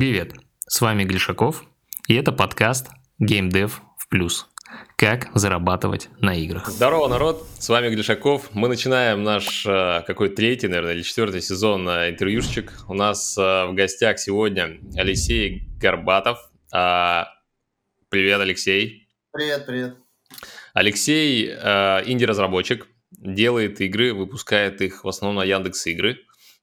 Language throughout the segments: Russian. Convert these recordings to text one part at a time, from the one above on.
Привет, с вами Глишаков, и это подкаст Game Dev в плюс. Как зарабатывать на играх. Здорово, народ, с вами Глишаков. Мы начинаем наш э, какой третий, наверное, или четвертый сезон э, интервьюшечек. У нас э, в гостях сегодня Алексей Горбатов. А, привет, Алексей. Привет, привет. Алексей инди-разработчик, делает игры, выпускает их в основном на Яндекс Игры.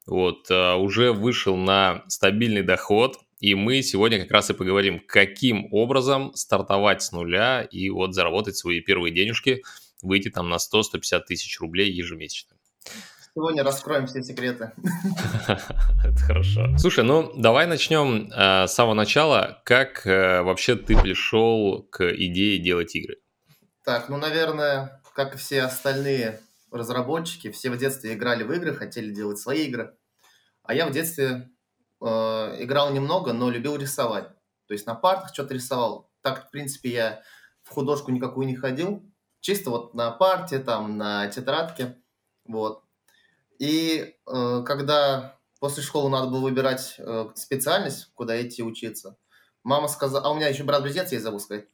Вот, уже вышел на стабильный доход, и мы сегодня как раз и поговорим, каким образом стартовать с нуля и вот заработать свои первые денежки, выйти там на 100-150 тысяч рублей ежемесячно. Сегодня раскроем все секреты. Это хорошо. Слушай, ну давай начнем э, с самого начала. Как э, вообще ты пришел к идее делать игры? Так, ну, наверное, как и все остальные разработчики, все в детстве играли в игры, хотели делать свои игры. А я в детстве играл немного, но любил рисовать. То есть на партах что-то рисовал. Так, в принципе, я в художку никакую не ходил. Чисто вот на парте, там, на тетрадке. Вот. И э, когда после школы надо было выбирать э, специальность, куда идти учиться, мама сказала... А у меня еще брат-близнец есть, забыл сказать.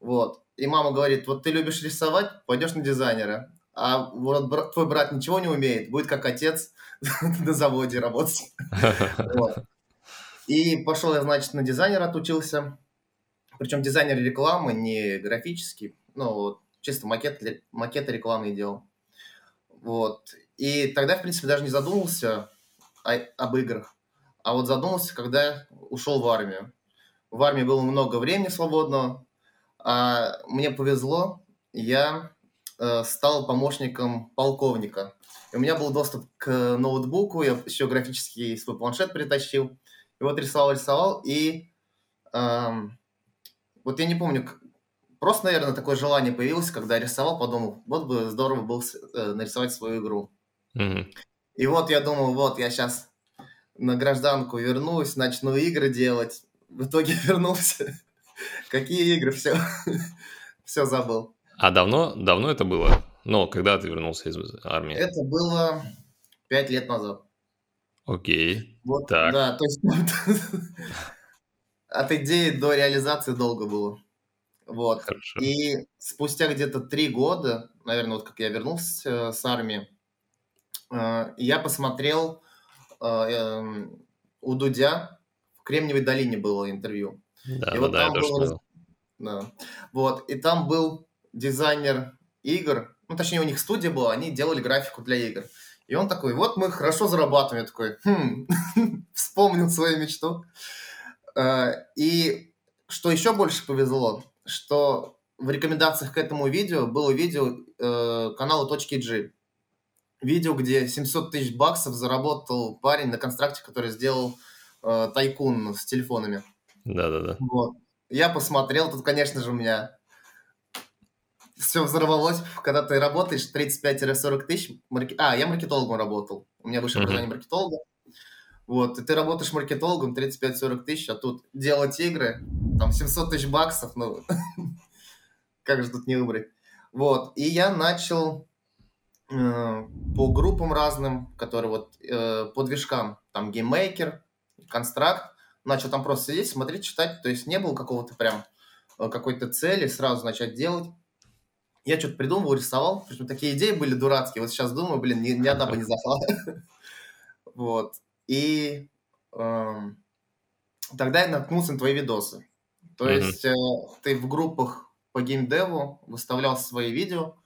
Вот. И мама говорит, вот ты любишь рисовать, пойдешь на дизайнера. А вот брат, твой брат ничего не умеет, будет как отец на заводе работать. И пошел я, значит, на дизайнера отучился. Причем дизайнер рекламы, не графический. Ну, вот, чисто макет, макеты рекламные делал. Вот. И тогда, в принципе, даже не задумывался о, об играх. А вот задумался, когда ушел в армию. В армии было много времени свободного. А мне повезло, я э, стал помощником полковника. И у меня был доступ к ноутбуку, я еще графический свой планшет притащил. И вот рисовал, рисовал, и эм, вот я не помню, просто, наверное, такое желание появилось, когда я рисовал, подумал, вот бы здорово было э, нарисовать свою игру. Mm-hmm. И вот я думал, вот я сейчас на гражданку вернусь, начну игры делать. В итоге вернулся. Какие игры? Все, все забыл. А давно, давно это было? Ну, когда ты вернулся из армии? Это было пять лет назад. Окей. Вот, так. Да, то есть от идеи до реализации долго было. Вот. Хорошо. И спустя где-то три года, наверное, вот как я вернулся э, с армии, э, я посмотрел э, у Дудя в Кремниевой долине было интервью. Да, и вот да, там я был, да. Вот, и там был дизайнер игр, ну, точнее, у них студия была, они делали графику для игр. И он такой, вот мы хорошо зарабатываем. Я такой, хм, вспомнил свою мечту. Э, и что еще больше повезло, что в рекомендациях к этому видео было видео э, канала .g. Видео, где 700 тысяч баксов заработал парень на констракте, который сделал э, тайкун с телефонами. Да-да-да. Вот. Я посмотрел, тут, конечно же, у меня все взорвалось, когда ты работаешь 35-40 тысяч. Марки... А, я маркетологом работал. У меня высшее образование mm-hmm. маркетолога. Вот, и ты работаешь маркетологом 35-40 тысяч, а тут делать игры, там 700 тысяч баксов, ну, как же тут не выбрать. Вот, и я начал э, по группам разным, которые вот э, по движкам, там гейммейкер, констракт, начал там просто сидеть, смотреть, читать, то есть не было какого-то прям э, какой-то цели сразу начать делать я что-то придумывал, рисовал. Причем такие идеи были дурацкие. Вот сейчас думаю, блин, ни, ни одна бы не зашла. Вот. И эм, тогда я наткнулся на твои видосы. То есть э, ты в группах по геймдеву выставлял свои видео.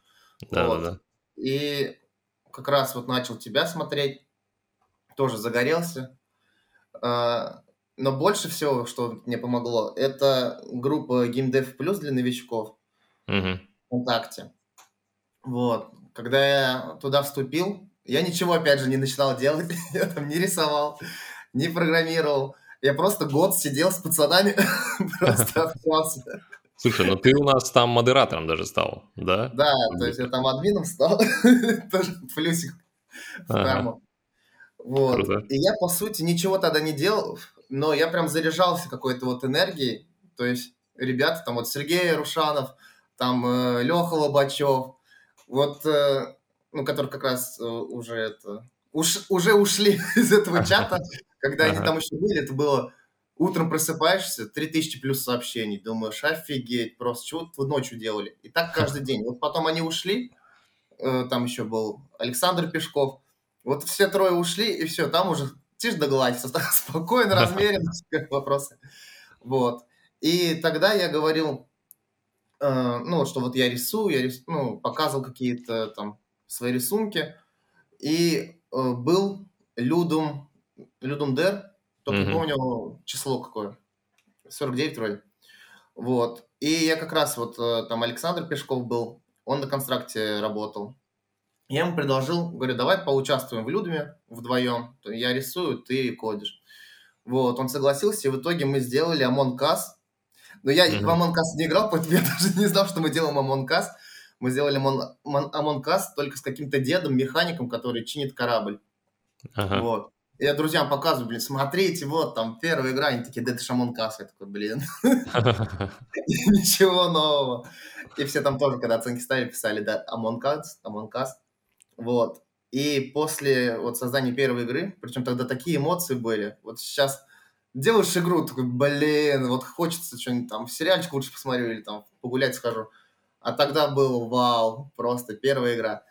Да, да. И как раз вот начал тебя смотреть. Тоже загорелся. Э, но больше всего, что мне помогло, это группа GameDev Plus для новичков. Угу. ВКонтакте. Вот. Когда я туда вступил, я ничего, опять же, не начинал делать. я там не рисовал, не программировал. Я просто год сидел с пацанами, просто общался. Слушай, ну ты у нас там модератором даже стал, да? Да, то есть я там админом стал, тоже плюсик в. Вот. И я, по сути, ничего тогда не делал, но я прям заряжался какой-то вот энергией. То есть ребята, там вот Сергей Рушанов, там э, Леха Лобачев, вот, э, ну, которые как раз э, уже это, уж, уже ушли из этого чата, когда они там еще были, это было Утром просыпаешься, 3000 плюс сообщений. Думаешь, офигеть, просто чего вы ночью делали? И так каждый день. Вот потом они ушли, э, там еще был Александр Пешков. Вот все трое ушли, и все, там уже тишь да гладь, спокойно, размеренно, вопросы. Вот. И тогда я говорил, э, ну, что вот я рисую, я рис, ну, показывал какие-то там свои рисунки. И э, был Людум, Людум Дер, только mm-hmm. помню число какое. 49 вроде. Вот. И я как раз вот э, там Александр Пешков был, он на констракте работал. Я ему предложил, говорю, давай поучаствуем в Людуме вдвоем. Я рисую, ты кодишь. Вот, он согласился, и в итоге мы сделали Among Us. Но я mm-hmm. в Among Us не играл, поэтому я даже не знал, что мы делаем Among Us. Мы сделали Among Us только с каким-то дедом, механиком, который чинит корабль. Ага. Вот. Я друзьям показываю, блин, смотрите, вот там первая игра, они такие, да это Шамон Касс. Я такой, блин, ничего нового. И все там тоже, когда оценки ставили, писали, да, Among Us, Among Us. Вот. И после вот создания первой игры, причем тогда такие эмоции были, вот сейчас делаешь игру, такой, блин, вот хочется что-нибудь там, сериальчик лучше посмотрю или там погулять схожу. А тогда был вау, просто первая игра.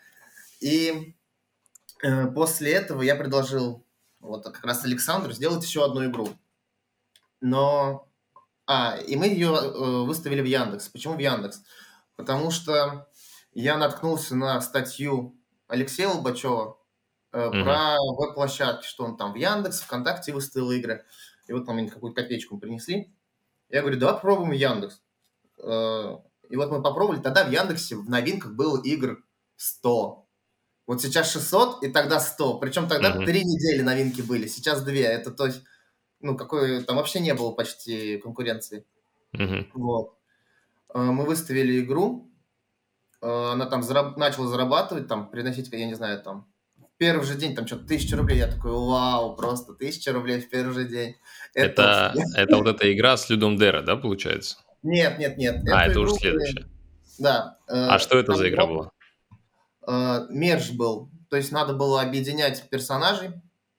И э, после этого я предложил вот как раз Александру сделать еще одну игру. Но... А, и мы ее э, выставили в Яндекс. Почему в Яндекс? Потому что я наткнулся на статью Алексея Лобачева э, mm-hmm. про веб-площадки, что он там в Яндекс, ВКонтакте выставил игры. И вот там какую-то копеечку принесли. Я говорю, давай попробуем Яндекс. Э, и вот мы попробовали. Тогда в Яндексе в новинках было игр 100. Вот сейчас 600 и тогда 100. Причем тогда три mm-hmm. недели новинки были, сейчас две. Это то есть, ну, какой там вообще не было почти конкуренции. Mm-hmm. Вот. Э, мы выставили игру, э, она там зараб- начала зарабатывать, там, приносить, я не знаю, там, первый же день, там, что-то тысяча рублей. Я такой, вау, просто тысяча рублей в первый же день. Это, это, это вот эта игра с Людом Дера, да, получается? Нет, нет, нет. А, это уже следующая. Да. Э, а что это за игра была? э, мерж был. То есть надо было объединять персонажей.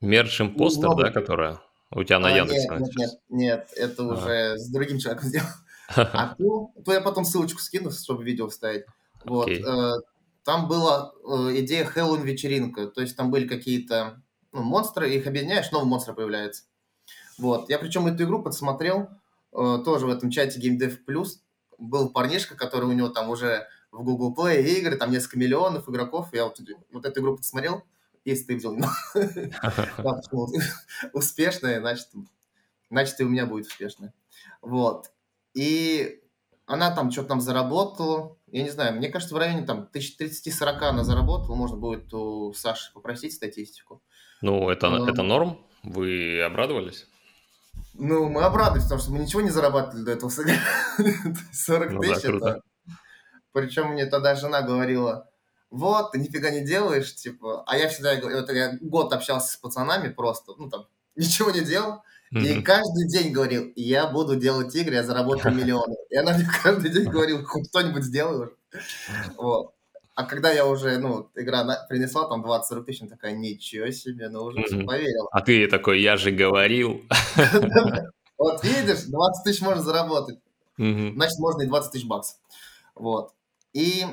Мерж импостер, Много... да, которая у тебя на а, Яндексе? Нет, нет, нет, нет, это а. уже с другим человеком сделал. А то, то я потом ссылочку скину, чтобы видео вставить. Вот. Okay. Э, там была э, идея Хэллоуин вечеринка. То есть там были какие-то ну, монстры, их объединяешь, новый монстр появляется. Вот. Я причем эту игру подсмотрел э, тоже в этом чате GameDev. Был парнишка, который у него там уже в Google Play игры, там несколько миллионов игроков. Я вот, вот эту игру посмотрел, если ты видел, успешная, значит, значит, и у меня будет успешная. Вот. И она там что-то там заработала. Я не знаю, мне кажется, в районе там 1030-40 она заработала. Можно будет у Саши попросить статистику. Ну, это, um, это норм? Вы обрадовались? Ну, мы обрадовались, потому что мы ничего не зарабатывали до этого. 40 ну, тысяч да, это причем мне тогда жена говорила, вот, ты нифига не делаешь, типа, а я всегда, вот я год общался с пацанами просто, ну, там, ничего не делал, и каждый день говорил, я буду делать игры, я заработаю миллионы. И она мне каждый день говорила, хоть кто-нибудь сделай. Вот. А когда я уже, ну, игра принесла там 20-40 тысяч, она такая, ничего себе, ну уже mm-hmm. поверила. А ты такой, я же говорил. Вот видишь, 20 тысяч можно заработать. Значит, можно и 20 тысяч баксов. Вот. И,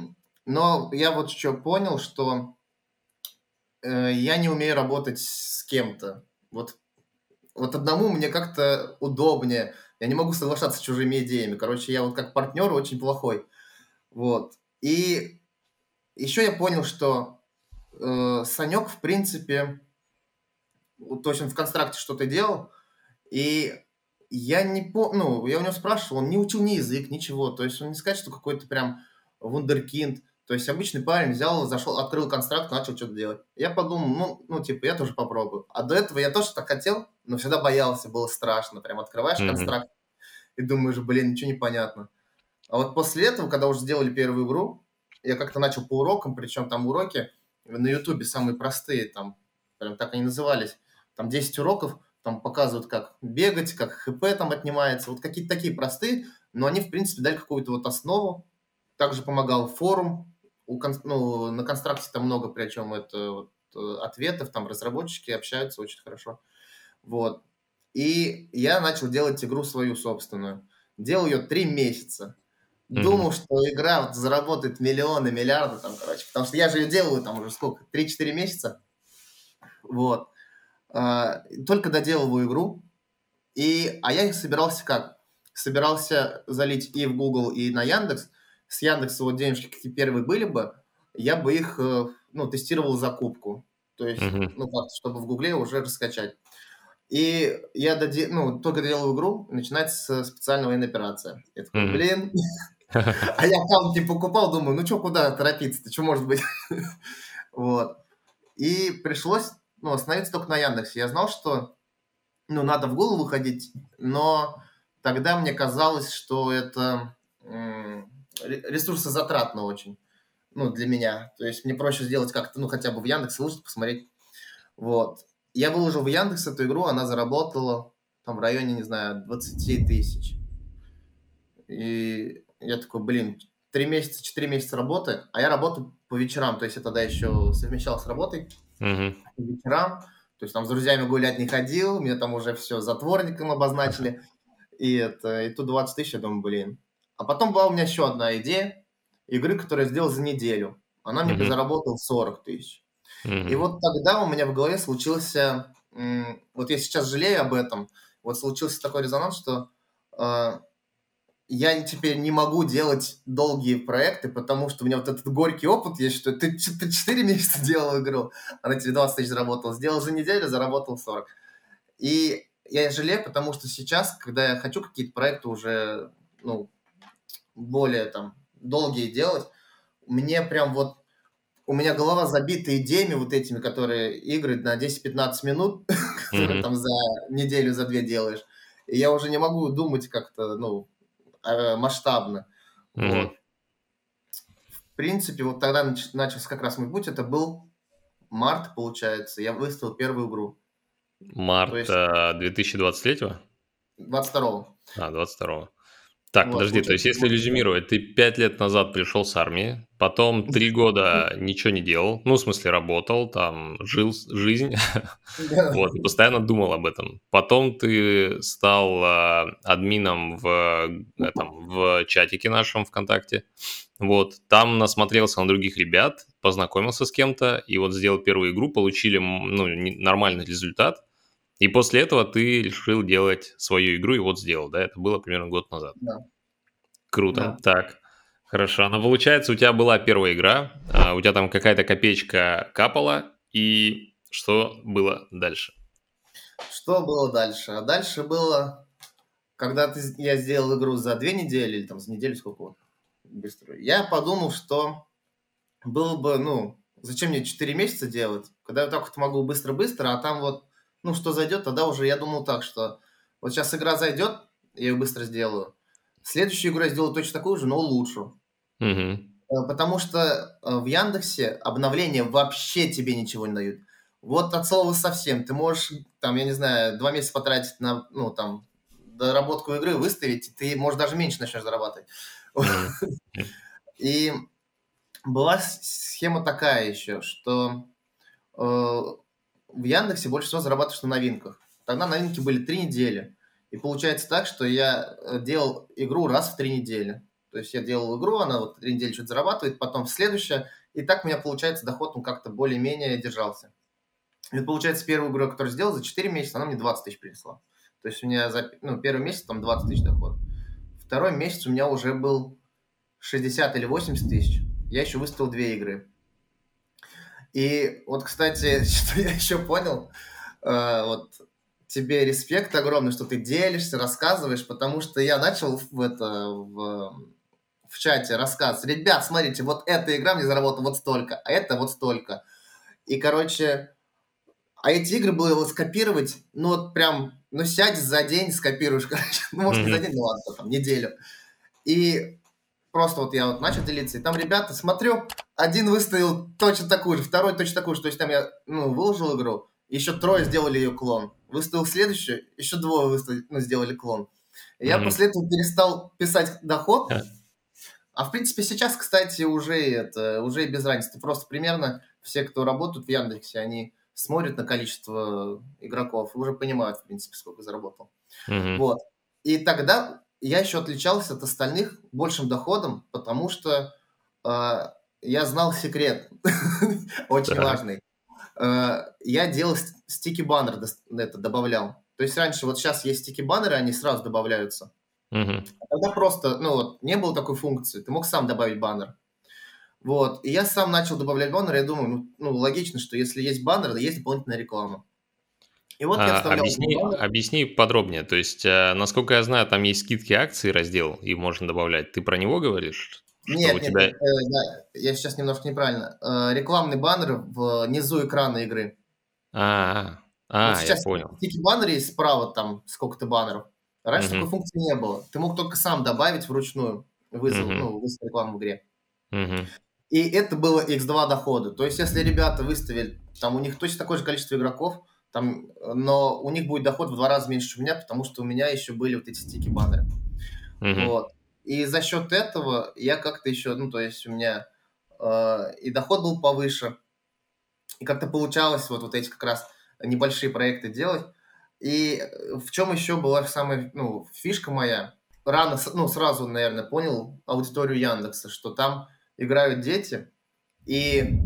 но я вот что понял, что э, я не умею работать с кем-то. Вот, вот одному мне как-то удобнее. Я не могу соглашаться с чужими идеями. Короче, я вот как партнер очень плохой. Вот. И еще я понял, что э, Санек, в принципе, то есть он в констракте что-то делал, и я не помню, ну, я у него спрашивал, он не учил ни язык, ничего, то есть он не сказать, что какой-то прям вундеркинд. То есть обычный парень взял, зашел, открыл констракт, начал что-то делать. Я подумал, ну, ну, типа, я тоже попробую. А до этого я тоже так хотел, но всегда боялся, было страшно. Прям открываешь mm-hmm. констракт и думаешь, блин, ничего не понятно. А вот после этого, когда уже сделали первую игру, я как-то начал по урокам, причем там уроки на Ютубе самые простые, там, прям так они назывались. Там 10 уроков, там показывают, как бегать, как ХП там отнимается. Вот какие-то такие простые, но они, в принципе, дали какую-то вот основу, также помогал форум. У, ну, на констракте там много, причем это вот, э, ответов, там разработчики общаются очень хорошо. Вот. И я начал делать игру свою собственную. Делал ее три месяца. Думал, что игра заработает миллионы, миллиарды там, короче. Потому что я же ее делаю там уже сколько? 3-4 месяца. Вот. А, только доделываю игру. И, а я их собирался как? Собирался залить и в Google, и на Яндекс. С Яндекса вот денежки какие первые были бы, я бы их, э, ну, тестировал закупку. То есть, uh-huh. ну, как, чтобы в Гугле уже раскачать. И я доде... ну, только делаю игру, начинается специальная военная операция. Я такой, mm-hmm. блин. А я аккаунт не покупал, думаю, ну что, куда торопиться-то, что может быть? Вот. И пришлось, ну, остановиться только на Яндексе. Я знал, что, ну, надо в голову выходить, но тогда мне казалось, что это ресурсозатратно очень, ну, для меня. То есть мне проще сделать как-то, ну, хотя бы в Яндексе выложить, посмотреть. Вот. Я выложил в Яндекс эту игру, она заработала там в районе, не знаю, 20 тысяч. И я такой, блин, 3 месяца, 4 месяца работы, а я работаю по вечерам, то есть я тогда еще совмещал с работой mm-hmm. по вечерам, то есть там с друзьями гулять не ходил, меня там уже все затворником обозначили, и, это, и тут 20 тысяч, я думаю, блин. А потом была у меня еще одна идея игры, которую я сделал за неделю. Она мне mm-hmm. заработала 40 тысяч. Mm-hmm. И вот тогда у меня в голове случился, вот я сейчас жалею об этом, вот случился такой резонанс, что э, я теперь не могу делать долгие проекты, потому что у меня вот этот горький опыт есть, что ты, ты 4 месяца делал игру, она тебе 20 тысяч заработала, сделал за неделю, заработал 40. И я жалею, потому что сейчас, когда я хочу какие-то проекты уже, ну, более там долгие делать, мне прям вот у меня голова забита идеями вот этими, которые игры на 10-15 минут, которые там за неделю, за две делаешь. И я уже не могу думать как-то, ну, э, масштабно. Вот. В принципе, вот тогда начался как раз мой путь. Это был март, получается. Я выставил первую игру. Март есть... 2023? 22 А, 22 так, вот, подожди, то есть если резюмировать, ты пять лет назад пришел с армии, потом три года ничего не делал, ну, в смысле, работал, там, жил жизнь, вот, постоянно думал об этом. Потом ты стал э, админом в, этом, в чатике нашем ВКонтакте, вот, там насмотрелся на других ребят, познакомился с кем-то, и вот сделал первую игру, получили, ну, нормальный результат – и после этого ты решил делать свою игру и вот сделал, да? Это было примерно год назад. Да. Круто. Да. Так, хорошо. Но получается, у тебя была первая игра, а у тебя там какая-то копеечка капала, и что было дальше? Что было дальше? А дальше было, когда ты, я сделал игру за две недели, или там за неделю сколько быстро, я подумал, что было бы, ну, зачем мне 4 месяца делать, когда я так вот могу быстро-быстро, а там вот ну, что зайдет, тогда уже я думал так, что вот сейчас игра зайдет, я ее быстро сделаю. Следующую игру я сделаю точно такую же, но улучшу. Угу. Потому что э, в Яндексе обновления вообще тебе ничего не дают. Вот от слова совсем. Ты можешь, там, я не знаю, два месяца потратить на, ну, там, доработку игры, выставить, и ты, может, даже меньше начнешь зарабатывать. И была схема такая еще, что э, в Яндексе больше всего зарабатываешь на новинках. Тогда новинки были три недели. И получается так, что я э, делал игру раз в три недели. То есть я делал игру, она вот три недели что-то зарабатывает, потом в следующее. И так у меня получается доход, он как-то более-менее держался. И получается первую игру, которую сделал за 4 месяца, она мне 20 тысяч принесла. То есть у меня за, ну, первый месяц там 20 тысяч доход. Второй месяц у меня уже был 60 или 80 тысяч. Я еще выставил две игры. И вот, кстати, что я еще понял, э, вот тебе респект огромный, что ты делишься, рассказываешь, потому что я начал в это в, в чате рассказ. Ребят, смотрите, вот эта игра мне заработала вот столько, а это вот столько. И, короче, а эти игры было его скопировать, ну вот прям, ну сядь за день, скопируешь, короче, ну может mm-hmm. не за день, ну ладно, там, неделю. И просто вот я вот начал делиться, и там ребята, смотрю, один выставил точно такую же, второй точно такую же, то есть там я, ну, выложил игру, еще трое сделали ее клон. Выставил следующую, еще двое выставили, ну, сделали клон. И mm-hmm. я после этого перестал писать доход, а в принципе сейчас, кстати, уже это, уже без разницы. Просто примерно все, кто работают в Яндексе, они смотрят на количество игроков, уже понимают, в принципе, сколько заработал. Мгм. Вот. И тогда я еще отличался от остальных большим доходом, потому что э, я знал секрет, очень Так. важный. Э, я делал ст- стики-баннер, это добавлял. То есть раньше, вот сейчас есть стики-баннеры, они сразу добавляются. А Тогда просто, ну вот, не было такой функции, ты мог сам добавить баннер. Вот, и я сам начал добавлять баннеры, я думаю, ну, ну, логично, что если есть баннер, есть дополнительная реклама. И вот я А, вставлял объясни, баннер. объясни подробнее. То есть, э, насколько я знаю, там есть скидки акции раздел, и можно добавлять. Ты про него говоришь? Нет, нет, тебя... нет, э, да, я сейчас немножко неправильно. Э, рекламный баннер внизу экрана игры. А, а, Вот а, я сейчас понял. Тики баннер есть справа, там сколько-то баннеров. Раньше Мгм. такой функции не было. Ты мог только сам добавить вручную вызов, Мгм. ну, выставить рекламу в игре. Мгм. И это было x2 дохода. То есть, если ребята выставили, там у них точно такое же количество игроков, там, э, но у них будет доход в два раза меньше, чем у меня, потому что у меня еще были вот эти стики-баннеры. Мгм. Вот. И за счет этого я как-то еще, ну, то есть у меня э, и доход был повыше, и как-то получалось вот, вот эти как раз небольшие проекты делать. И э, в чем еще была самая, ну, фишка моя? Рано, ну, сразу, наверное, понял аудиторию Яндекса, что там играют дети, и,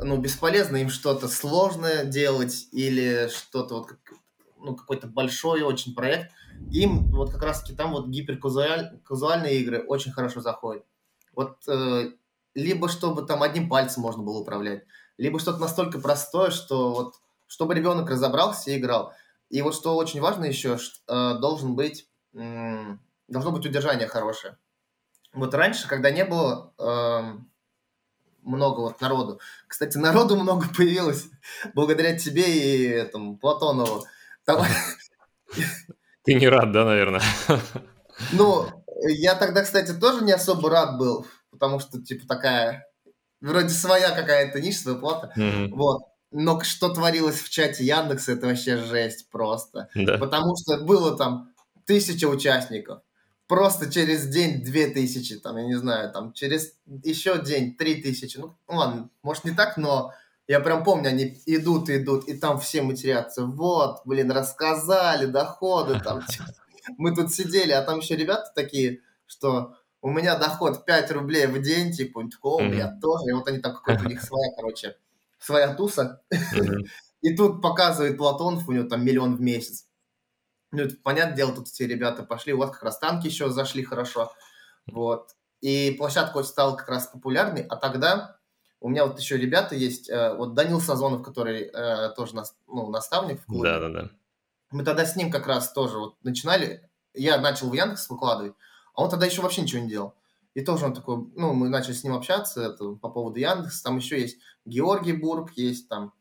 ну, бесполезно им что-то сложное делать или что-то вот, ну, какой-то большой очень проект. Им вот как раз-таки там вот гиперказуальные игры очень хорошо заходят. Вот э, либо чтобы там одним пальцем можно было управлять, либо что-то настолько простое, что вот чтобы ребенок разобрался и играл. И вот что очень важно еще, э, должен быть, м, должно быть удержание хорошее. Вот раньше, когда не было эм, много вот народу, кстати, народу много появилось благодаря тебе и этому Платонову. Там- Ты не рад, да, наверное? ну, я тогда, кстати, тоже не особо рад был, потому что, типа, такая, вроде своя какая-то ниша, своя плата. Мгм. Вот. Но что творилось в чате Яндекса, это вообще жесть просто. Да. Потому что было там тысяча участников. Просто через день две тысячи, там, я не знаю, там, через еще день три тысячи. Ну, ладно, может не так, но я прям помню, они идут, идут, и там все матерятся. Вот, блин, рассказали, доходы там. Мы тут сидели, а там еще ребята такие, что у меня доход 5 рублей в день, типа, о, меня тоже. И вот они там какой-то у них своя, короче, своя туса. И тут показывает Платонов, у него там миллион в месяц. Ну, это, понятное дело, тут все ребята пошли, у вас как раз танки еще зашли хорошо. Вот. И площадка очень стала как раз популярной, а тогда у меня вот еще ребята есть, э, вот Данил Сазонов, который э, тоже нас, ну, наставник в клубе. Да, да, да. Мы тогда с ним как раз тоже вот начинали, я начал в Яндекс выкладывать, а он тогда еще вообще ничего не делал. И тоже он такой, ну, мы начали с ним общаться это, по поводу Яндекса, там еще есть Георгий Бург, есть там,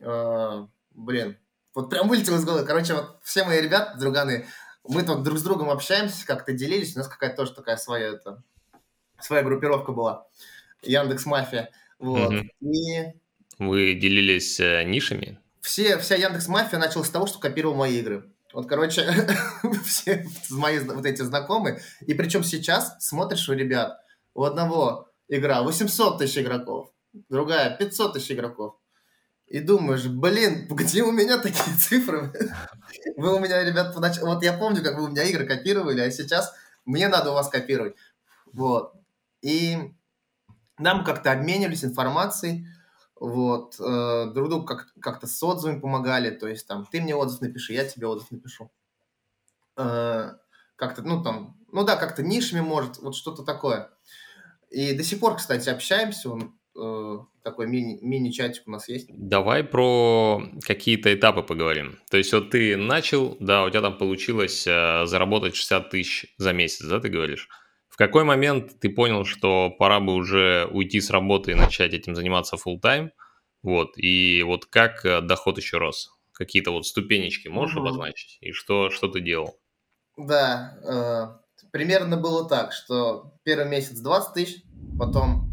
э, блин, вот прям вылетел из головы. Короче, вот все мои ребята, друганы, мы тут друг с другом общаемся, как-то делились, у нас какая-то тоже такая своя, это, своя группировка была, Яндекс Мафия, вот. Мгм. И Вы делились э, нишами? все, вся Яндекс Мафия началась с того, что копировал мои игры. Вот, короче, все мои вот эти знакомые. И причем сейчас смотришь у ребят, у одного игра 800 тысяч игроков, другая 500 тысяч игроков. И думаешь, блин, где у меня такие цифры? Вы у меня, ребят, понач... вот я помню, как вы у меня игры копировали, а сейчас мне надо у вас копировать. Вот. И нам как-то обменивались информацией, вот, э, друг другу как- как-то с отзывами помогали, то есть там, ты мне отзыв напиши, я тебе отзыв напишу. Э, как-то, ну там, ну да, как-то нишами может, вот что-то такое. И до сих пор, кстати, общаемся, он, э, такой мини, мини-чатик у нас есть. Давай про какие-то этапы поговорим. То есть вот ты начал, да, у тебя там получилось э, заработать 60 тысяч за месяц, да, ты говоришь? В какой момент ты понял, что пора бы уже уйти с работы и начать этим заниматься full time? Вот, и вот как э, доход еще рос? Какие-то вот ступенечки можешь Мгм. обозначить? И что, что ты делал? Да, э, примерно было так, что первый месяц 20 тысяч, потом,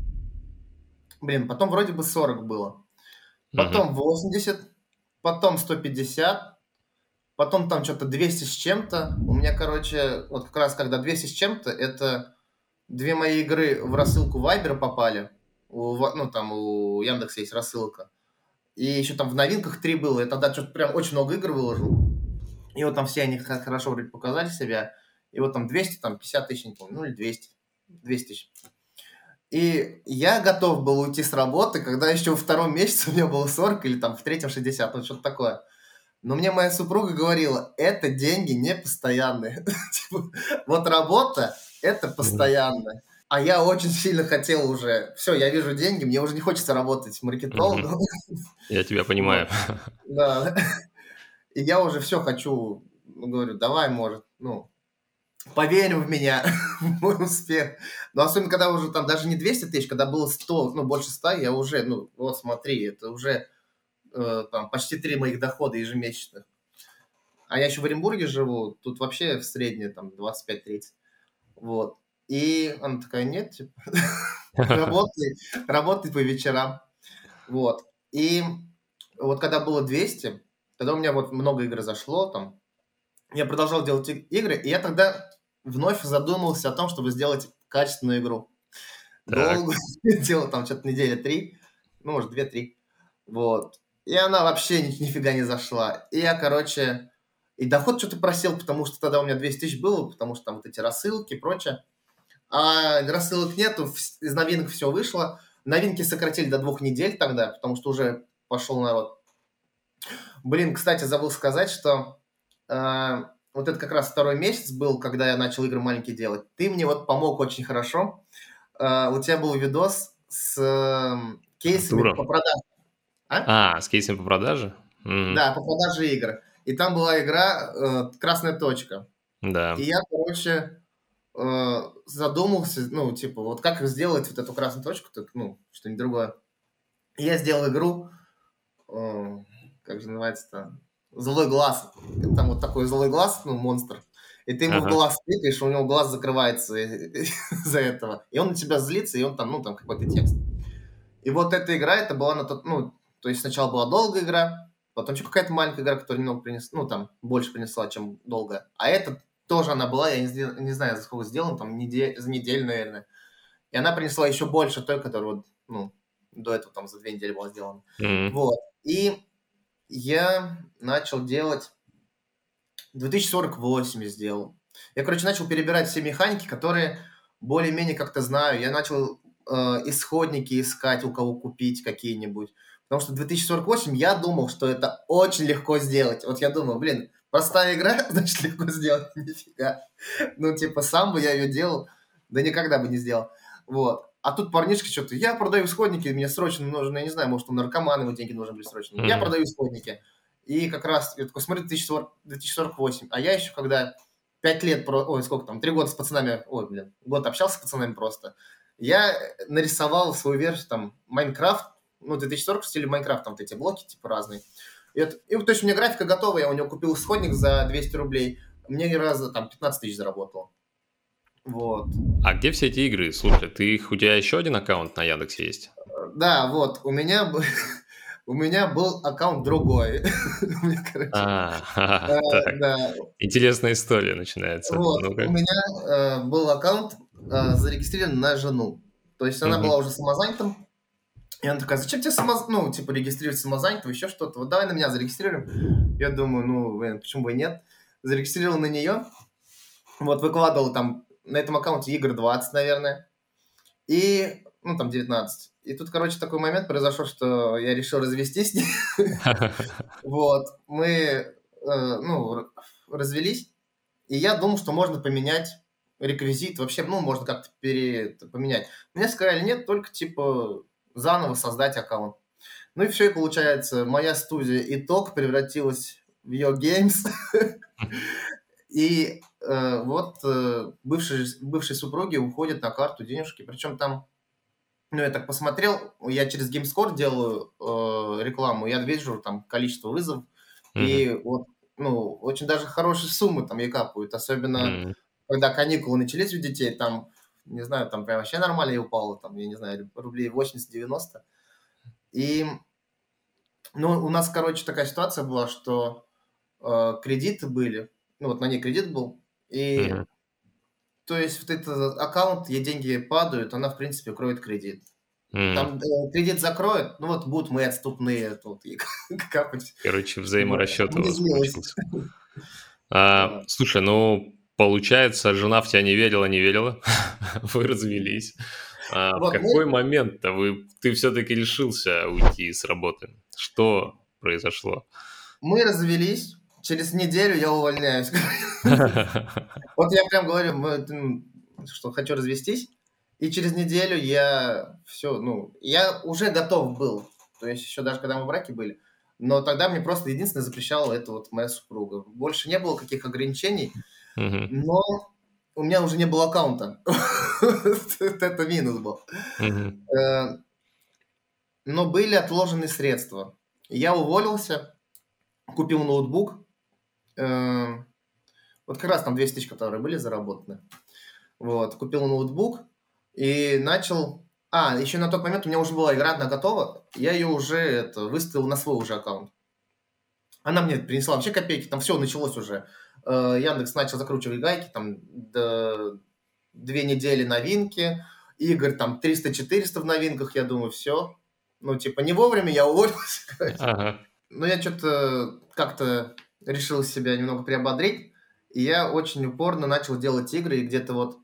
блин, потом вроде бы 40 было. Потом 80, потом 150, потом там что-то 200 с чем-то. У меня, короче, вот как раз когда 200 с чем-то, это две мои игры в рассылку Вайбера попали. У, ну, там у Яндекса есть рассылка. И еще там в новинках три было. Я тогда что-то прям очень много игр выложил. И вот там все они хорошо вроде показали себя. И вот там 200, там 50 тысяч, не помню, ну или 200. 200 тысяч. И я готов был уйти с работы, когда еще во втором месяце у меня было 40 или там в третьем 60, ну что-то такое. Но мне моя супруга говорила, это деньги не постоянные. Типа, вот работа – это постоянно. А я очень сильно хотел уже, все, я вижу деньги, мне уже не хочется работать маркетологом. Я тебя понимаю. Да. И я уже все хочу, ну, говорю, давай, может, ну, поверим в меня, в мой успех. Но особенно, когда уже там даже не 200 тысяч, когда было 100, ну, больше 100, я уже, ну, вот смотри, это уже э, там почти три моих дохода ежемесячных. А я еще в Оренбурге живу, тут вообще в среднем там 25-30. Вот. И она такая, нет, типа, работай, работай по вечерам. Вот. И вот когда было 200, тогда у меня вот много игр зашло, там, я продолжал делать игры, и я тогда вновь задумался о том, чтобы сделать качественную игру. Так. Долго делал там что-то недели три, ну, может, две-три. Вот. И она вообще ни, нифига не зашла. И я, короче, и доход что-то просел, потому что тогда у меня 200 тысяч было, потому что там вот эти рассылки и прочее. А рассылок нету, из новинок все вышло. Новинки сократили до двух недель тогда, потому что уже пошел народ. Блин, кстати, забыл сказать, что э, вот это как раз второй месяц был, когда я начал игры маленькие делать. Ты мне вот помог очень хорошо. Э, у тебя был видос с э, кейсами Артура. по продаже. А? а, с кейсами по продаже? Mm. Да, по продаже игр. И там была игра э, «Красная точка». Да. И я, короче, э, задумался, ну, типа, вот как сделать вот эту красную точку, так, ну, что-нибудь другое. И я сделал игру, э, как же называется-то, «Злой глаз». Там вот такой злой глаз, ну, монстр. И ты ему ага. в глаз тыкаешь, у него глаз закрывается из-за этого. И он на тебя злится, и он там, ну, там какой-то текст. И вот эта игра, это была на тот, ну, то есть сначала была долгая игра, потом еще какая-то маленькая игра, которая немного принесла, ну, там, больше принесла, чем долгая. А эта тоже она была, я не, не знаю, за сколько сделана, там, недель, за неделю, наверное. И она принесла еще больше той, которая, вот, ну, до этого там за две недели была сделана. Mm-hmm. Вот. И я начал делать... 2048 сделал. Я, короче, начал перебирать все механики, которые более-менее как-то знаю. Я начал э, исходники искать, у кого купить какие-нибудь. Потому что 2048 я думал, что это очень легко сделать. Вот я думал, блин, простая игра, значит, легко сделать. Нифига. Ну, типа, сам бы я ее делал, да никогда бы не сделал. Вот. А тут парнишка что-то, я продаю исходники, мне срочно нужно, я не знаю, может, у наркомана ему деньги нужны были срочно. Mm-hmm. Я продаю исходники. И как раз, я такой, смотри, 2040, 2048. А я еще когда 5 лет, про, ой, сколько там, 3 года с пацанами, ой, блин, год общался с пацанами просто, я нарисовал свою версию, там, Майнкрафт, ну, 2040 в стиле Майнкрафт, там вот эти блоки, типа, разные. И, это, и то есть у меня графика готова, я у него купил исходник за 200 рублей, мне раза там 15 тысяч заработал. Вот. А где все эти игры? Слушай, ты их, у тебя еще один аккаунт на Яндексе есть? Да, вот, у меня, у меня был аккаунт другой. А, э, интересная история начинается. Вот, у меня э, был аккаунт э, зарегистрирован на жену. То есть она была уже самозанятым, и она такая, зачем тебе самоз... ну, типа, регистрировать самозанятого, еще что-то. Вот давай на меня зарегистрируем. Я думаю, ну, блин, почему бы и нет. Зарегистрировал на нее. Вот, выкладывал там на этом аккаунте игр 20, наверное. И, ну, там 19. И тут, короче, такой момент произошел, что я решил развестись с ней. Вот. Мы, э, ну, развелись. И я думал, что можно поменять реквизит. Вообще, ну, можно как-то пере... поменять. Мне сказали, нет, только, типа, заново создать аккаунт. Ну и все, и получается, моя студия итог превратилась в Yo Games. И э, вот э, бывшие, бывшие супруги уходят на карту денежки. Причем там, ну, я так посмотрел, я через GameScore делаю э, рекламу, я вижу там количество вызовов. Mm-hmm. И вот, ну, очень даже хорошие суммы там я капают. Особенно, mm-hmm. когда каникулы начались у детей, там не знаю, там прям вообще нормально и упало, там, я не знаю, рублей 80-90. И, ну, у нас, короче, такая ситуация была, что э, кредиты были, ну, вот на ней кредит был, и, mm-hmm. то есть, вот этот аккаунт, ей деньги падают, она, в принципе, кроет кредит. Mm. Там э, кредит закроют, ну вот будут мы отступные тут и капать. Короче, взаиморасчет у вас получился. А, слушай, ну, получается, жена в тебя не верила, не верила, вы развелись. А вот в какой мы... момент-то вы, ты все-таки решился уйти с работы? Что произошло? Мы развелись, через неделю я увольняюсь. Вот я прям говорю, что хочу развестись, и через неделю я все, ну, я уже готов был. То есть еще даже когда мы в браке были. Но тогда мне просто единственное запрещало это вот моя супруга. Больше не было каких ограничений. Но у меня уже не было аккаунта. Это минус был. Э, но были отложены средства. Я уволился, купил ноутбук. Э, вот как раз там 200 тысяч, которые были заработаны. Вот, купил ноутбук и начал... А, еще на тот момент у меня уже была игра одна готова, я ее уже это, выставил на свой уже аккаунт. Она мне принесла вообще копейки, там все началось уже. Э, Яндекс начал закручивать гайки, там до две недели новинки, игр там 300-400 в новинках, я думаю, все. Ну, типа, не вовремя я уволился. Ага. Но я что-то как-то решил себя немного приободрить, и я очень упорно начал делать игры, и где-то вот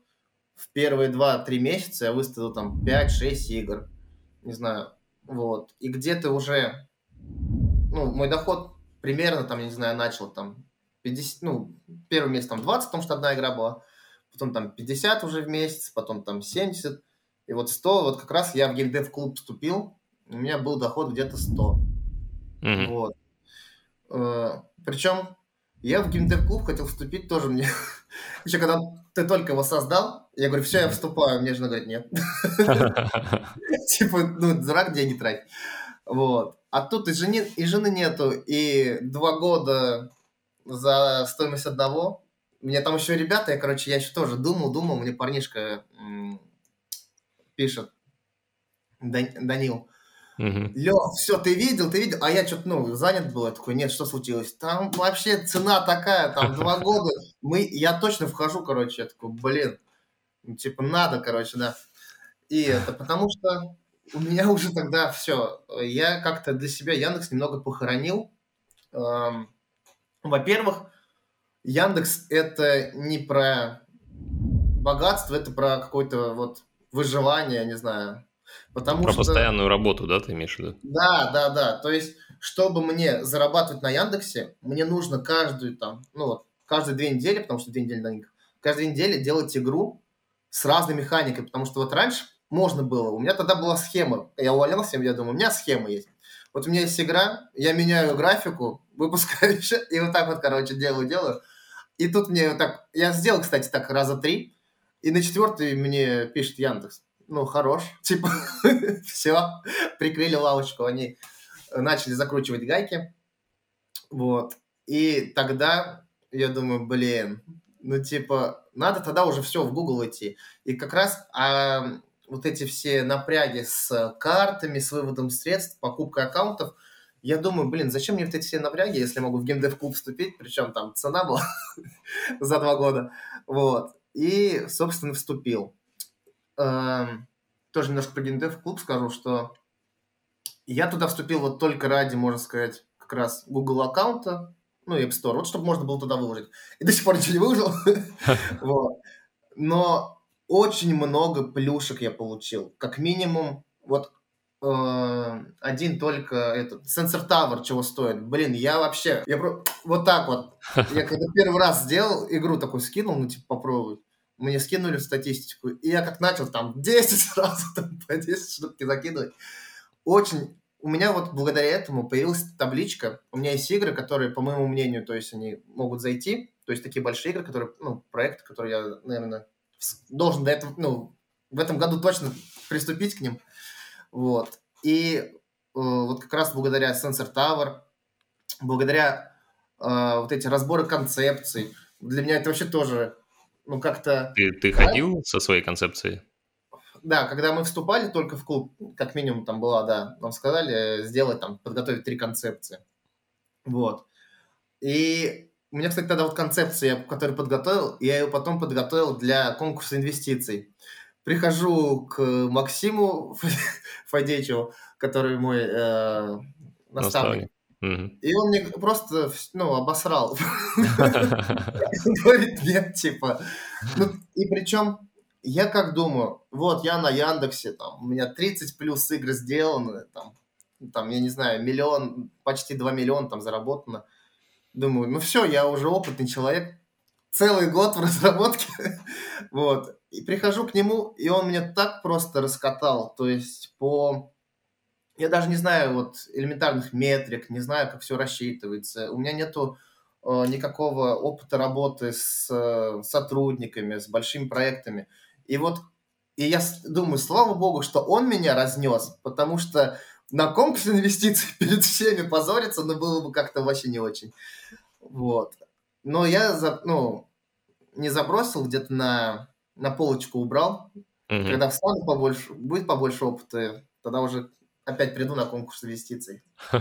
в первые 2-3 месяца я выставил там 5-6 игр, не знаю, вот. И где-то уже, ну, мой доход примерно там, я не знаю, начал там 50, ну, первый месяц там 20, потому что одна игра была, потом там 50 уже в месяц, потом там 70, и вот 100, вот как раз я в геймдев клуб вступил, у меня был доход где-то 100. Mm-hmm. Вот. Причем я в геймдев клуб хотел вступить тоже мне. Еще когда ты только его создал, я говорю, все, я вступаю. Мне жена говорит, нет. Типа, ну, дурак, деньги трать. Вот. А тут и жены, и жены нету, и два года за стоимость одного. Мне там еще ребята, я, короче, я еще тоже думал, думал, мне парнишка пишет, Данил, Угу. Лё, все, ты видел, ты видел, а я что-то, ну, занят был, я такой, нет, что случилось? Там вообще цена такая, там два года, мы, я точно вхожу, короче, я такой, блин, ну, типа, надо, короче, да. И это потому что у меня уже тогда все, я как-то для себя Яндекс немного похоронил. Эм, во-первых, Яндекс это не про богатство, это про какое-то вот выживание, не знаю, Потому Про что... постоянную работу, да, ты имеешь в виду? Да, да, да. То есть, чтобы мне зарабатывать на Яндексе, мне нужно каждую там, ну вот, каждые две недели, потому что две недели на них, каждую неделю делать игру с разной механикой, потому что вот раньше можно было, у меня тогда была схема, я уволился, я думаю, у меня схема есть. Вот у меня есть игра, я меняю графику, выпускаю еще, и вот так вот, короче, делаю, делаю. И тут мне вот так, я сделал, кстати, так раза три, и на четвертый мне пишет Яндекс ну, хорош. Типа, все, прикрыли лавочку, они начали закручивать гайки. Вот. И тогда я думаю, блин, ну, типа, надо тогда уже все в Google идти. И как раз а, вот эти все напряги с картами, с выводом средств, покупкой аккаунтов, я думаю, блин, зачем мне вот эти все напряги, если могу в геймдев-клуб вступить, причем там цена была за два года. Вот. И, собственно, вступил. Эм, тоже немножко про геймдев клуб скажу, что я туда вступил вот только ради, можно сказать, как раз Google аккаунта, ну и App Store, вот чтобы можно было туда выложить. И до сих пор ничего не выложил. вот. Но очень много плюшек я получил. Как минимум, вот э, один только этот Sensor Tower чего стоит. Блин, я вообще, я про... вот так вот. Я когда первый раз сделал игру такой скинул, ну типа попробовать мне скинули статистику, и я как начал там 10 сразу там, по 10 штук закидывать. Очень... У меня вот благодаря этому появилась табличка. У меня есть игры, которые, по моему мнению, то есть они могут зайти. То есть такие большие игры, которые, ну, проекты, которые я, наверное, должен до этого, ну, в этом году точно приступить к ним. Вот. И э, вот как раз благодаря Sensor Tower, благодаря э, вот эти разборы концепций, для меня это вообще тоже ну, как-то... Ты, ты ходил со своей концепцией? Да, когда мы вступали только в клуб, как минимум там была, да, нам сказали сделать там, подготовить три концепции. Вот. И у меня, кстати, тогда вот концепция, которую подготовил, я ее потом подготовил для конкурса инвестиций. прихожу к Максиму Фадеевичу, который мой э, наставник. И он мне просто, ну, обосрал. Говорит, нет, типа. Ну, и причем я как думаю, вот я на Яндексе, там, у меня 30 плюс игр сделаны, там, там, я не знаю, миллион, почти 2 миллиона там заработано. Думаю, ну все, я уже опытный человек, целый год в разработке, вот. И прихожу к нему, и он мне так просто раскатал, то есть по... Я даже не знаю вот элементарных метрик, не знаю, как все рассчитывается. У меня нету э, никакого опыта работы с э, сотрудниками, с большими проектами. И вот, и я думаю, слава богу, что он меня разнес, потому что на конкурс инвестиций перед всеми позориться, ну, было бы как-то вообще не очень. Вот. Но я, за, ну, не забросил, где-то на, на полочку убрал. Угу. Когда встану побольше, будет побольше опыта, тогда уже опять приду на конкурс инвестиций.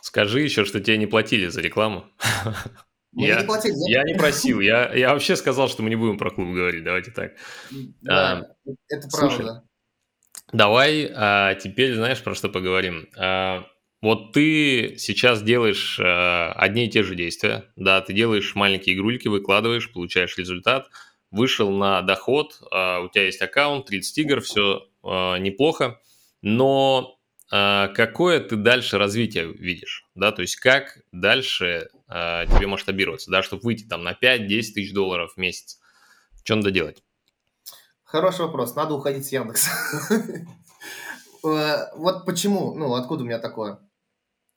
Скажи еще, что тебе не платили за рекламу. Мы я, не платили, я не просил, я, я вообще сказал, что мы не будем про клуб говорить, давайте так. Да, а, это слушай, правда. Давай а, теперь, знаешь, про что поговорим. А, вот ты сейчас делаешь а, одни и те же действия, да, ты делаешь маленькие игрульки, выкладываешь, получаешь результат, вышел на доход, а, у тебя есть аккаунт, 30 игр, все а, неплохо, но а, какое ты дальше развитие видишь, да, то есть как дальше а, тебе масштабироваться, да, чтобы выйти там на 5-10 тысяч долларов в месяц, что надо делать? Хороший вопрос, надо уходить с Яндекса. Э, вот почему, ну, откуда у меня такое?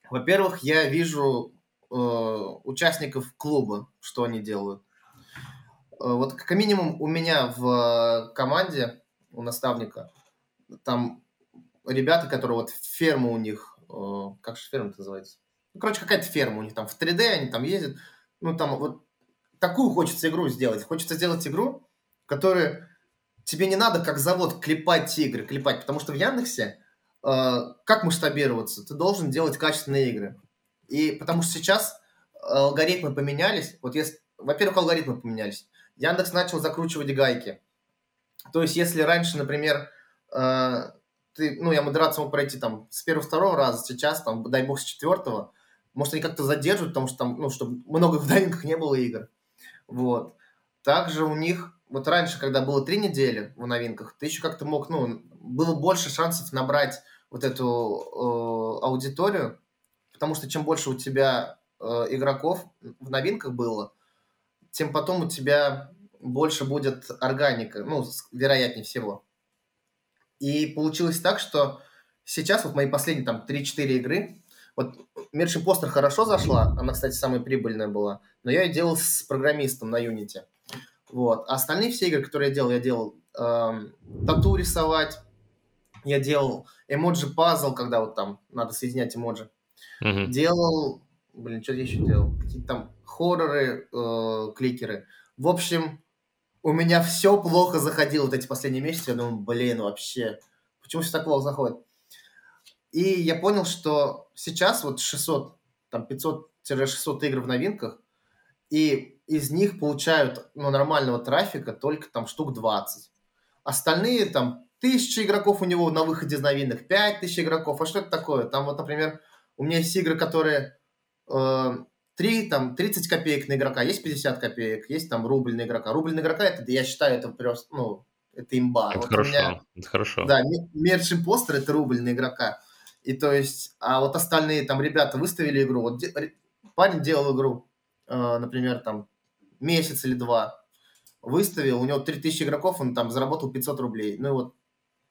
Во-первых, я вижу э, участников клуба, что они делают. Э, вот как минимум у меня в команде, у наставника, там ребята, которые вот ферма у них, э, как же ферма называется? Ну, короче, какая-то ферма у них там в 3D, они там ездят. Ну, там вот такую хочется игру сделать. Хочется сделать игру, которая тебе не надо как завод клепать игры, клепать, потому что в Яндексе э, как масштабироваться? Ты должен делать качественные игры. И потому что сейчас алгоритмы поменялись. Вот если, во-первых, алгоритмы поменялись. Яндекс начал закручивать гайки. То есть, если раньше, например, э, ты, ну, я модерацию мог пройти там с первого-второго раза, сейчас, там, дай бог, с четвертого. Может, они как-то задерживают, потому что там, ну, чтобы много в дайвингах не было игр. Вот. Также у них, вот раньше, когда было три недели в новинках, ты еще как-то мог, ну, было больше шансов набрать вот эту э, аудиторию, потому что чем больше у тебя э, игроков в новинках было, тем потом у тебя больше будет органика, ну, вероятнее всего. И получилось так, что сейчас вот мои последние там 3-4 игры, вот Мершин Постер хорошо зашла, она, кстати, самая прибыльная была, но я ее делал с программистом на Unity. Вот. А остальные все игры, которые я делал, я делал эм, тату рисовать, я делал эмоджи-пазл, когда вот там надо соединять эмоджи. Mm-hmm. Делал, блин, что я еще делал? Какие-то там хорроры, э, кликеры. В общем, у меня все плохо заходило вот эти последние месяцы. Я думаю, блин, вообще, почему все так плохо заходит? И я понял, что сейчас вот 600, там 500-600 игр в новинках, и из них получают ну, нормального трафика только там штук 20. Остальные там тысячи игроков у него на выходе из новинок, 5000 игроков. А что это такое? Там вот, например, у меня есть игры, которые э, 3, там, 30 копеек на игрока, есть 50 копеек, есть там рубль на игрока. Рубль на игрока, это, я считаю, это просто, ну, это имба. Это вот хорошо, меня, это хорошо. Да, мерч импостер – это рубль на игрока. И то есть, а вот остальные там ребята выставили игру, вот парень делал игру, э, например, там месяц или два, выставил, у него 3000 игроков, он там заработал 500 рублей. Ну и вот,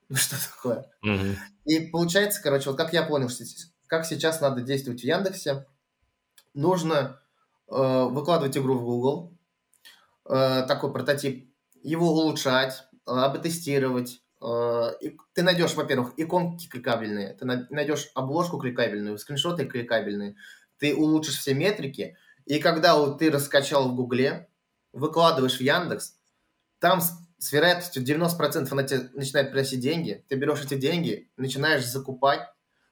ну что такое? Угу. И получается, короче, вот как я понял, что, как сейчас надо действовать в Яндексе – нужно э, выкладывать игру в Google, э, такой прототип, его улучшать, э, обтестировать. Э, и ты найдешь, во-первых, иконки кликабельные, ты найдешь обложку кликабельную, скриншоты кликабельные, ты улучшишь все метрики, и когда вот ты раскачал в Гугле, выкладываешь в Яндекс, там с, вероятностью 90% она тебе начинает просить деньги, ты берешь эти деньги, начинаешь закупать,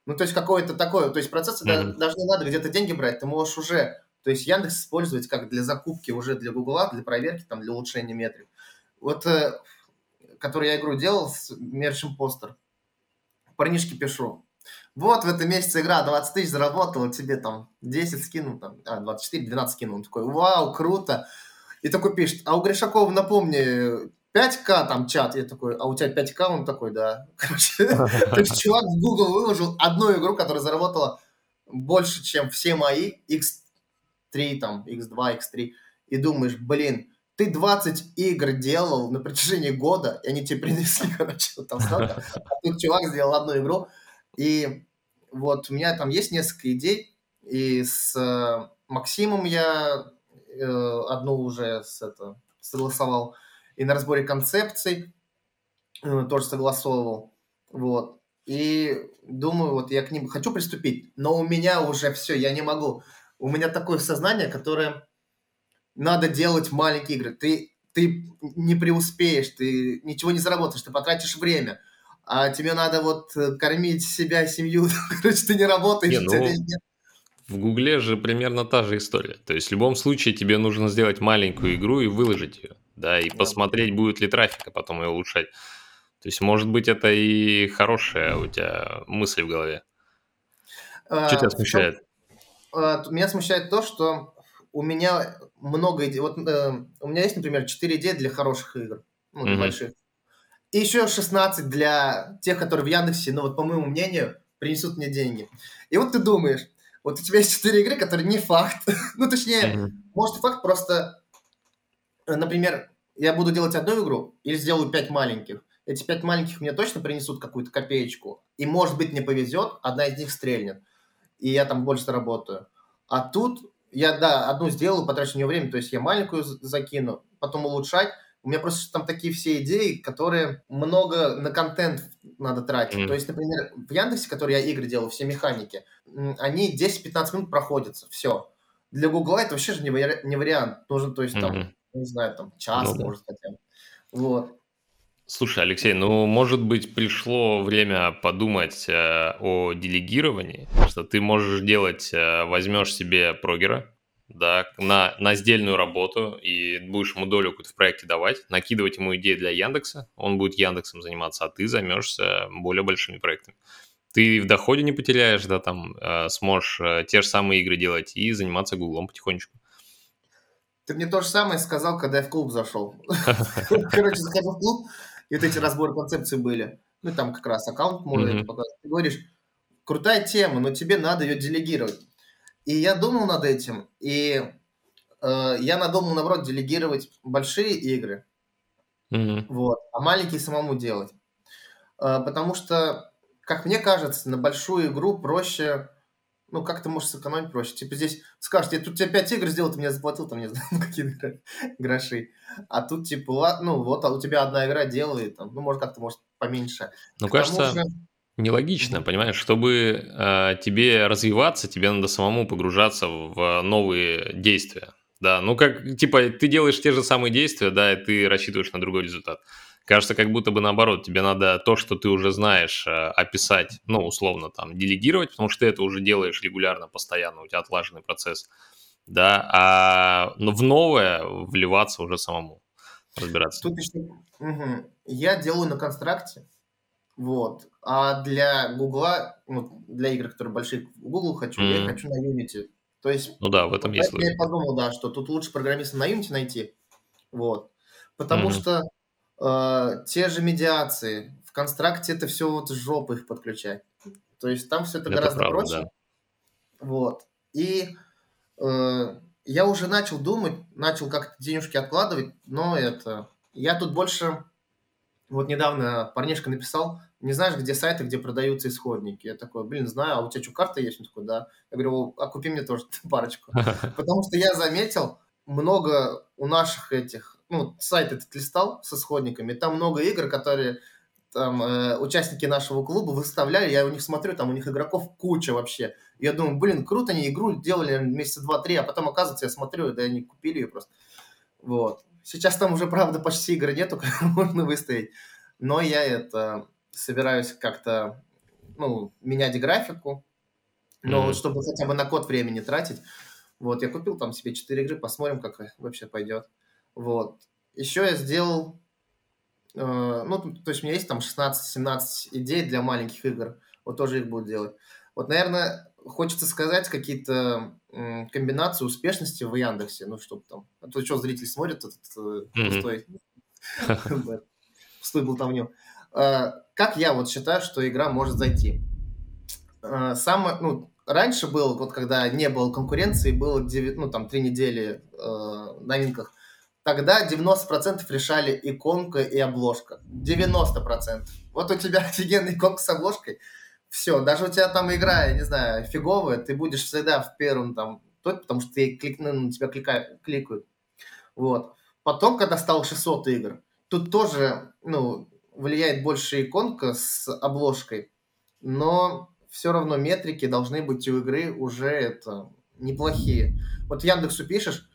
ну, то есть какое-то такое, то есть процессы mm-hmm. даже не надо где-то деньги брать, ты можешь уже, то есть Яндекс использовать как для закупки уже для Гугла, для проверки, там, для улучшения метрик. Вот э, который я игру делал, с Merch Imposter. Парнишке пишу. Вот в этом месяце игра 20 тысяч заработала, тебе там 10 скинул, там, а, 24, 12 скинул. Он такой, вау, круто. И такой пишет, а у Гришакова, напомни, 5К там чат. Я такой, а у тебя 5К? Он такой, да. Короче, то есть чувак в Google выложил одну игру, которая заработала больше, чем все мои X3, там, X2, X3. И думаешь, блин, ты 20 игр делал на протяжении года, и они тебе принесли, короче, вот там столько. А тут чувак сделал одну игру. И вот у меня там есть несколько идей, и с э, Максимом я э, одну уже с это, согласовал, и на разборе концепций э, тоже согласовывал. Вот. И думаю, вот я к ним хочу приступить, но у меня уже все, я не могу. У меня такое сознание, которое надо делать маленькие игры. Ты, ты не преуспеешь, ты ничего не заработаешь, ты потратишь время. А тебе надо вот э, кормить себя, семью. Короче, ты не работаешь, не, ну, нет. В Гугле же примерно та же история. То есть в любом случае тебе нужно сделать маленькую игру и выложить ее, да, и да. посмотреть, будет ли трафик, а потом ее улучшать. То есть, может быть, это и хорошая у тебя мысль в голове. А, что тебя смущает? А, меня смущает то, что у меня много идей. Вот э, у меня есть, например, 4 идеи для хороших игр, ну, для mm-hmm. больших. И еще 16 для тех, которые в Яндексе, ну, вот, по моему мнению, принесут мне деньги. И вот ты думаешь, вот у тебя есть 4 игры, которые не факт. ну, точнее, mm-hmm. может факт, просто, например, я буду делать одну игру или сделаю 5 маленьких. Эти 5 маленьких мне точно принесут какую-то копеечку. И, может быть, не повезет, одна из них стрельнет. И я там больше заработаю. А тут я, да, одну сделаю, потрачу на нее время, то есть я маленькую закину, потом улучшать. У меня просто там такие все идеи, которые много на контент надо тратить. Mm. То есть, например, в Яндексе, который я игры делал, все механики, они 10-15 минут проходятся, все. Для Гугла это вообще же не, вари- не вариант. Нужен, то есть, mm-hmm. Не знаю, там, час, ну, может, хотя бы. Вот. Слушай, Алексей, ну, может быть, пришло время подумать э, о делегировании, что ты можешь делать, э, возьмешь себе прогера, да, на, на сдельную работу и будешь ему долю какую-то в проекте давать, накидывать ему идеи для Яндекса, он будет Яндексом заниматься, а ты займешься более большими проектами. Ты в доходе не потеряешь, да, там э, сможешь э, те же самые игры делать и заниматься Гуглом потихонечку. Ты мне то же самое сказал, когда я в клуб зашел. Короче, захожу в клуб, и вот эти разборы концепций были. Ну, там как раз аккаунт можно mm-hmm. показать. Ты говоришь, крутая тема, но тебе надо ее делегировать. И я думал над этим, и э, я надумал, наоборот, делегировать большие игры, mm-hmm. вот, а маленькие самому делать. Э, потому что, как мне кажется, на большую игру проще ну, как ты можешь сэкономить проще? Типа здесь скажешь, я тут тебе 5 игр сделал, ты мне заплатил, там, не знаю, какие гроши. А тут, типа, ну, вот, а у тебя одна игра делает, там, ну, может, как-то, может, поменьше. Ну, К кажется, же... нелогично, понимаешь? Чтобы э, тебе развиваться, тебе надо самому погружаться в новые действия. Да, ну, как, типа, ты делаешь те же самые действия, да, и ты рассчитываешь на другой результат. Кажется, как будто бы наоборот, тебе надо то, что ты уже знаешь, э, описать, ну, условно, там, делегировать, потому что ты это уже делаешь регулярно, постоянно, у тебя отлаженный процесс, да, а но в новое вливаться уже самому, разбираться. Тут еще, угу. я делаю на констракте, вот, а для Гугла, ну, для игр, которые большие в Google хочу, mm. я хочу на Unity. То есть, ну да, в этом есть Я подумал, да, что тут лучше программиста на Unity найти, вот, потому mm. что э, те же медиации. В констракте это все вот жопы их подключать. То есть там все это, это гораздо правда, проще. Да. Вот. И э, я уже начал думать, начал как-то денежки откладывать, но это... Я тут больше... Вот недавно парнишка написал, не знаешь, где сайты, где продаются исходники. Я такой, блин, знаю, а у тебя что, карта есть? Он такой, да. Я говорю, а купи мне тоже парочку. Потому что я заметил, много у наших этих ну, сайт этот листал с исходниками, там много игр, которые там э, участники нашего клуба выставляли, я у них смотрю, там у них игроков куча вообще. Я думаю, блин, круто, они игру делали месяца два-три, а потом, оказывается, я смотрю, да они купили ее просто. Вот. Сейчас там уже, правда, почти игры нету, можно выставить. Но я это собираюсь как-то, ну, менять графику, но mm-hmm. чтобы хотя бы на код времени тратить. Вот, я купил там себе 4 игры, посмотрим, как вообще пойдет. Вот. Еще я сделал Э, ну, то есть у меня есть там 16-17 идей для маленьких игр. Вот тоже их буду делать. Вот, наверное, хочется сказать какие-то комбинации успешности в Яндексе, ну, чтобы там... А то что зритель смотрит, этот mm-hmm. пустой... пустой был там болтовню. Как я вот считаю, что игра может зайти? Э, Самое, ну, раньше было, вот когда не было конкуренции, было 9, ну, там, три недели э, новинках, тогда 90% решали иконка и обложка. 90%. Вот у тебя офигенная иконка с обложкой, все, даже у тебя там игра, я не знаю, фиговая, ты будешь всегда в первом там, потому что ты клик, ну, на тебя клика, кликают. Вот. Потом, когда стало 600 игр, тут тоже, ну, влияет больше иконка с обложкой, но все равно метрики должны быть у игры уже это неплохие. Вот Яндексу пишешь,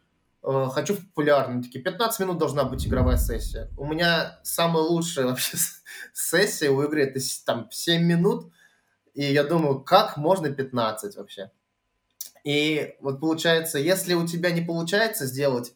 хочу в популярный, такие 15 минут должна быть игровая сессия. У меня самая лучшая вообще сессия у игры, это там 7 минут, и я думаю, как можно 15 вообще? И вот получается, если у тебя не получается сделать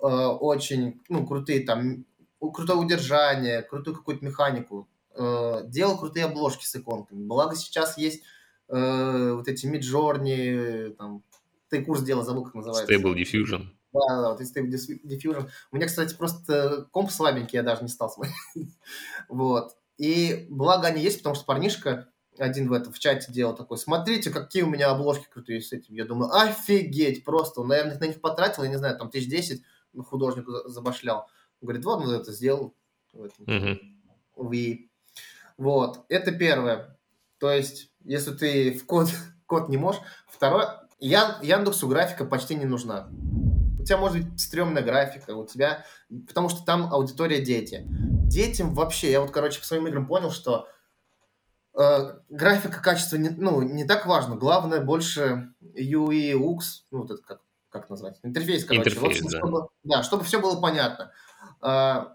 э, очень ну, крутые там, крутое удержание, крутую какую-то механику, э, делал крутые обложки с иконками. Благо сейчас есть э, вот эти Midjourney, там, ты курс дела забыл, как называется. Stable Diffusion. Да, да, вот Stable Diffusion. У меня, кстати, просто комп слабенький, я даже не стал смотреть. вот. И благо они есть, потому что парнишка один в этом в чате делал такой, смотрите, какие у меня обложки крутые с этим. Я думаю, офигеть, просто. Он, наверное, на них потратил, я не знаю, там тысяч десять художнику забашлял. Он говорит, вот, он это сделал в этом. Mm-hmm. В вот, это первое. То есть, если ты в код, код не можешь. Второе, Я, Яндексу графика почти не нужна. У тебя может быть стрёмная графика, у тебя... Потому что там аудитория дети. Детям вообще... Я вот, короче, по своим играм понял, что э, графика, качество не, ну, не так важно. Главное больше UI, UX, ну, вот это как, как назвать? Интерфейс, короче. Интерфейс, вот, да. Чтобы, да, чтобы все было понятно. Э,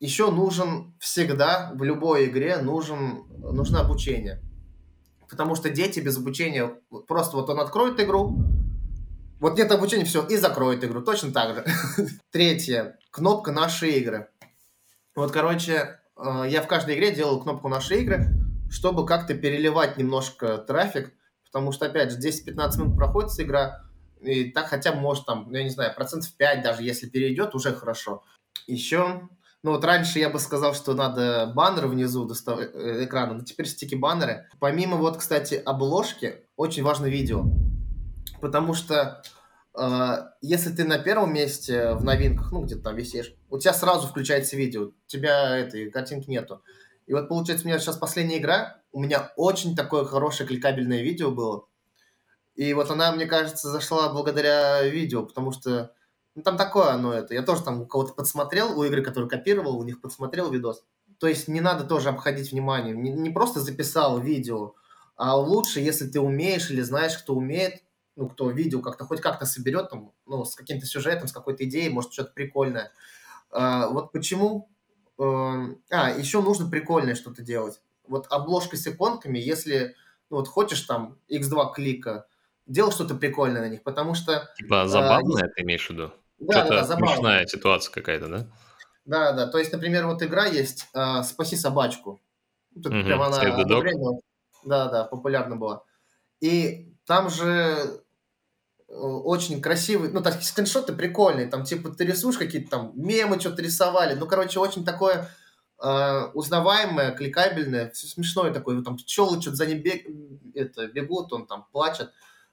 еще нужен всегда в любой игре нужен, нужно обучение. Потому что дети без обучения, просто вот он откроет игру, вот нет обучения, все, и закроет игру, точно так же. Третье, кнопка «Наши игры». Вот, короче, э, я в каждой игре делал кнопку «Наши игры», чтобы как-то переливать немножко трафик, потому что, опять же, 10-15 минут проходит игра, и так хотя бы, может, там, я не знаю, процентов 5 даже, если перейдет, уже хорошо. Еще ну вот раньше я бы сказал, что надо баннеры внизу доставать э, экрана, но теперь стики-баннеры. Помимо вот, кстати, обложки, очень важно видео. Потому что э, если ты на первом месте в новинках, ну где-то там висишь, у тебя сразу включается видео, у тебя этой картинки нету. И вот получается, у меня сейчас последняя игра, у меня очень такое хорошее кликабельное видео было. И вот она, мне кажется, зашла благодаря видео, потому что ну, там такое оно это. Я тоже там у кого-то подсмотрел, у игры, который копировал, у них подсмотрел видос. То есть не надо тоже обходить вниманием. Не, не просто записал видео, а лучше, если ты умеешь или знаешь, кто умеет, ну, кто видео как-то, хоть как-то соберет, там, ну, с каким-то сюжетом, с какой-то идеей, может, что-то прикольное. А, вот почему... А, а, еще нужно прикольное что-то делать. Вот обложка с иконками, если, ну, вот хочешь там x2 клика, делай что-то прикольное на них, потому что... Типа забавное а, ты имеешь в виду? Да, Что-то да, смешная ситуация какая-то, да? Да, да. То есть, например, вот игра есть э, «Спаси собачку». Тут угу, прям она да, да, популярна была. И там же очень красивый, ну, так, скриншоты прикольные, там, типа, ты рисуешь какие-то там мемы, что-то рисовали, ну, короче, очень такое э, узнаваемое, кликабельное, все смешное такое, там, пчелы что-то за ним бег, это, бегут, он там плачет,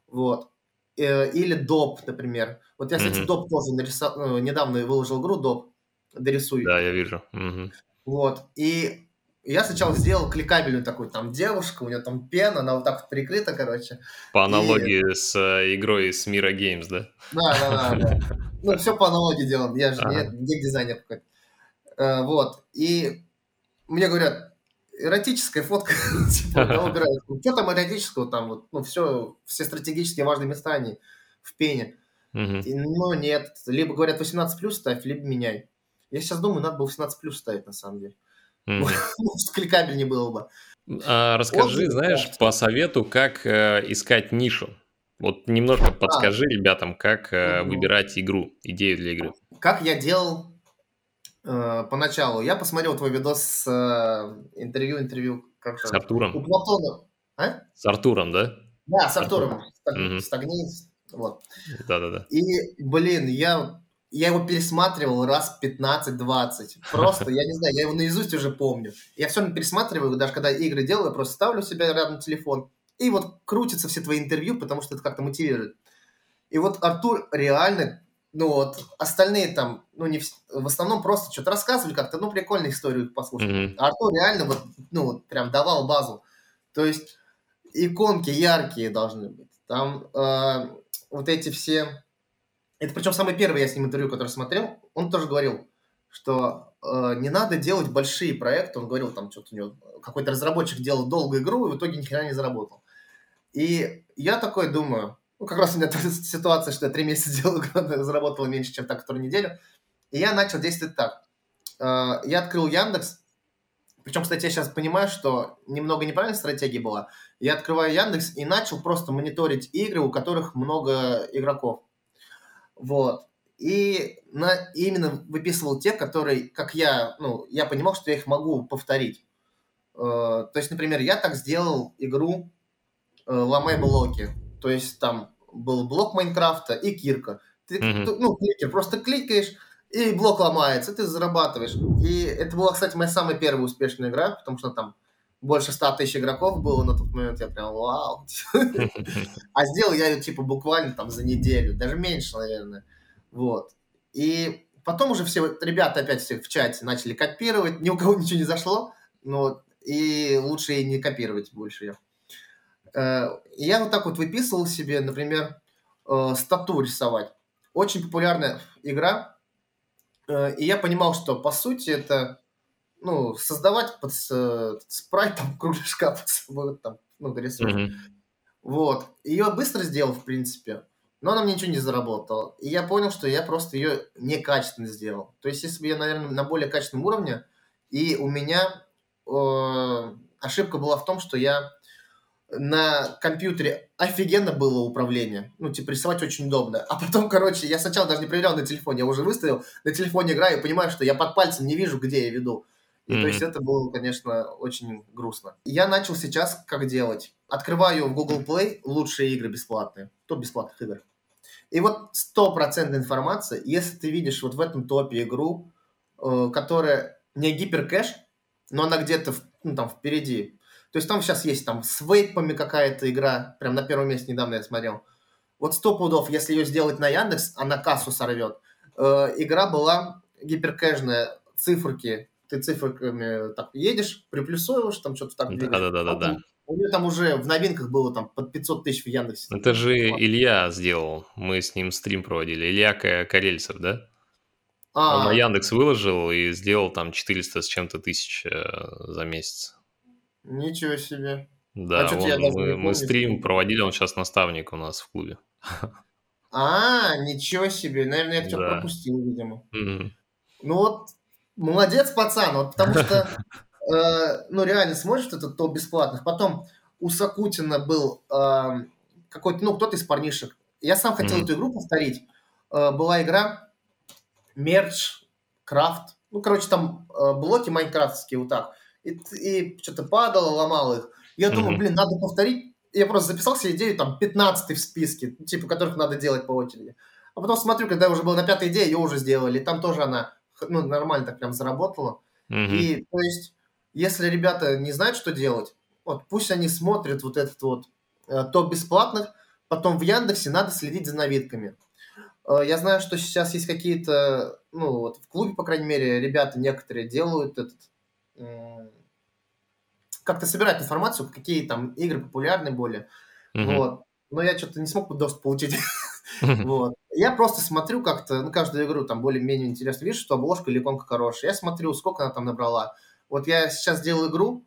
вот. Э, или доп, например. Вот я, кстати, mm-hmm. доп тоже нарисовал, ну, недавно выложил игру доп, дорисуй. Да, я вижу. Mm-hmm. Вот, и я сначала сделал кликабельную такую, там девушка, у нее там пена, она вот так вот прикрыта, короче. По аналогии и... с э, игрой с Мира Games, да? Да, да, да. да. Ну, все по аналогии делал, я же ага. не дизайнер какой-то. Э, вот, и мне говорят, эротическая фотка, типа, играет. Что там эротического, там вот, ну, все, все стратегически важные места, они в пене. Но нет, либо говорят 18 плюс ставь, либо меняй. Я сейчас думаю, надо было 18 плюс ставить, на самом деле. Может, кликабельнее было бы. А, расскажи, знаешь, по совету, как э, искать нишу. Вот немножко подскажи ребятам, как э, выбирать игру, идею для игры. Как я делал э, поначалу. Я посмотрел твой видос с э, интервью, интервью, как С же, у Артуром. Платона. А? С Артуром, да? Да, с Артуром. Стаг- Мгм. Стагни- Вот. Да-да-да. И, блин, я, я его пересматривал раз 15-20. Просто, я не знаю, я его наизусть уже помню. Я все равно пересматриваю, даже когда игры делаю, я просто ставлю себя рядом телефон. И вот крутятся все твои интервью, потому что это как-то мотивирует. И вот Артур реально, ну вот, остальные там, ну не вс- в основном просто что-то рассказывали как-то, ну прикольную историю послушать. А Артур реально вот, ну вот прям давал базу. То есть иконки яркие должны быть. Там э, вот эти все... Это причем самый первый я с ним интервью, который смотрел, он тоже говорил, что э, не надо делать большие проекты. Он говорил, там что-то у него какой-то разработчик делал долгую игру и в итоге ни хрена не заработал. И я такой думаю, ну как раз у меня ситуация, что я три месяца делал игру, заработала меньше, чем та, которая неделю. И я начал действовать так. Э, Я открыл Яндекс, причем, кстати, я сейчас понимаю, что немного неправильная стратегия была. Я открываю Яндекс и начал просто мониторить игры, у которых много игроков. Вот. И на, именно выписывал те, которые, как я, ну, я понимал, что я их могу повторить. Э, то есть, например, я так сделал игру э, «Ломай блоки». То есть там был блок Майнкрафта и кирка. Ты, ты, ну, кликер, просто кликаешь, и блок ломается, ты зарабатываешь. И это была, кстати, моя самая первая успешная игра, потому что там больше 100 тысяч игроков было на тот момент. Я прям, вау. А сделал я ее, типа, буквально там за неделю, даже меньше, наверное. Вот. И потом уже все ребята опять все в чате начали копировать, ни у кого ничего не зашло, ну, вот, и лучше и не копировать больше ее. Э, Я вот так вот выписывал себе, например, э, стату рисовать. Очень популярная игра, Э, и я понимал, что по сути это ну, создавать под с- спрайт там кругляшка под собой там, ну, дорисовать. Мгм. Вот. Ее быстро сделал, в принципе, но она мне ничего не заработала. И я понял, что я просто ее некачественно сделал. То есть, если бы я, наверное, на более качественном уровне, и у меня э, ошибка была в том, что я на компьютере офигенно было управление. Ну, типа, рисовать очень удобно. А потом, короче, я сначала даже не проверял на телефоне, я уже выставил, на телефоне играю и понимаю, что я под пальцем не вижу, где я веду. И то Мгм. есть это было, конечно, очень грустно. Я начал сейчас как делать. Открываю в Google Play лучшие игры бесплатные. Топ бесплатных игр. И вот стопроцентная информация, если ты видишь вот в этом топе игру, э, которая не гиперкэш, но она где-то в- ну, там впереди. То есть там сейчас есть там с вейпами какая-то игра, прям на первом месте недавно я смотрел. Вот сто пудов, если ее сделать на Яндекс, она кассу сорвет. Э, игра была гиперкэшная, циферки, ты циферками так едешь, приплюсовываешь, там что-то так двигаешь. Да-да-да-да-да. Потом У нее там уже в новинках было там под 500 тысяч в Яндексе. Это же. Илья сделал. Мы с ним стрим проводили. Илья Ка- Карельцев, да? А, Он на Яндекс выложил и сделал там 400 с чем-то тысяч э, за месяц. Ничего себе. Да, чё-то он- я мы, мы стрим проводили, он сейчас наставник у нас в клубе. А, ничего себе. Наверное, я что-то Да. пропустил, видимо. Мгм. Ну вот, молодец, пацан, вот потому что, э, ну реально смотришь этот топ бесплатных. Потом у Сакутина был э, какой-то, ну кто-то из парнишек. Я сам хотел Мгм. эту игру повторить. Э, была игра Мерч, Крафт. Ну, короче, там э, блоки майнкрафтские вот так. И, и что-то падало, ломало их. Я думаю, Мгм. блин, надо повторить. Я просто записал себе идею, там, 15 в списке, типа, которых надо делать по очереди. А потом смотрю, когда уже была на пятой идее, ее уже сделали. Там тоже она ну, нормально так прям заработала. Мгм. И, то есть, если ребята не знают, что делать, вот пусть они смотрят вот этот вот э, топ бесплатных, потом в Яндексе надо следить за новинками. Э, Я знаю, что сейчас есть какие-то, ну, вот в клубе, по крайней мере, ребята некоторые делают этот, м, как-то собирают информацию, какие там игры популярны более. Мгм. Вот. Но я что-то не смог доступ получить. Вот. Я просто смотрю как-то, ну, каждую игру там более-менее интересно. Вижу, что обложка или иконка хорошая. Я смотрю, сколько она там набрала. Вот я сейчас делал игру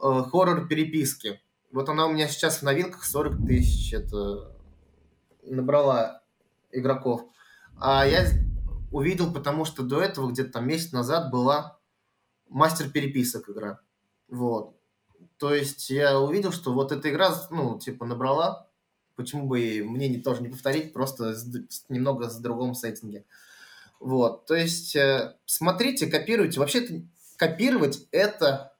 э, хоррор переписки. Вот она у меня сейчас в новинках 40 тысяч. Это набрала игроков. А я увидел, потому что до этого где-то там месяц назад была мастер переписок игра. Вот. То есть я увидел, что вот эта игра, ну, типа, набрала. Почему бы мне не, тоже не повторить, просто с немного с другом сеттинге. Вот, то есть э, смотрите, копируйте. Вообще-то копировать это,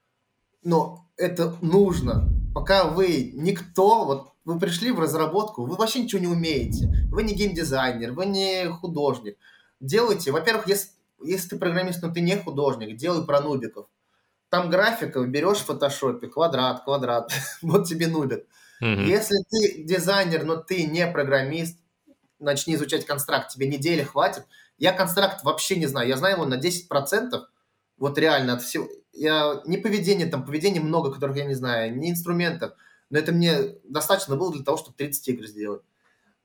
ну, это нужно. Пока вы никто, вот вы пришли в разработку, вы вообще ничего не умеете. Вы не геймдизайнер, вы не художник. Делайте, во-первых, если, если ты программист, но ты не художник, делай про нубиков. Там графика, берешь в фотошопе, квадрат, квадрат, вот тебе нубик. Mm-hmm. Если ты дизайнер, но ты не программист, начни изучать констракт, тебе недели хватит. Я констракт вообще не знаю, я знаю его на 10%, вот реально от всего. Я, не поведение, там поведение много, которых я не знаю, не инструментов, но это мне достаточно было для того, чтобы 30 игр сделать.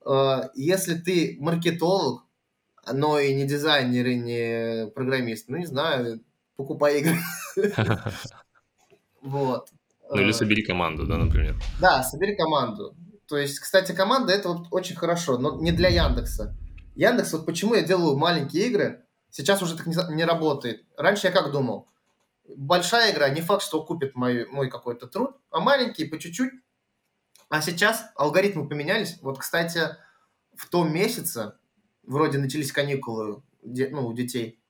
А, если ты маркетолог, но и не дизайнер, и не программист, ну, не знаю, покупай игры. Вот. Ну, или а, собери команду, да, например. Да, собери команду. То есть, кстати, команда это вот очень хорошо, но не для Яндекса. Яндекс, вот почему я делаю маленькие игры, сейчас уже так не, не работает. Раньше я как думал, большая игра, не факт, что купит мой, мой какой-то труд, а маленькие по чуть-чуть. А сейчас алгоритмы поменялись. Вот, кстати, в том месяце, вроде начались каникулы ну, у детей,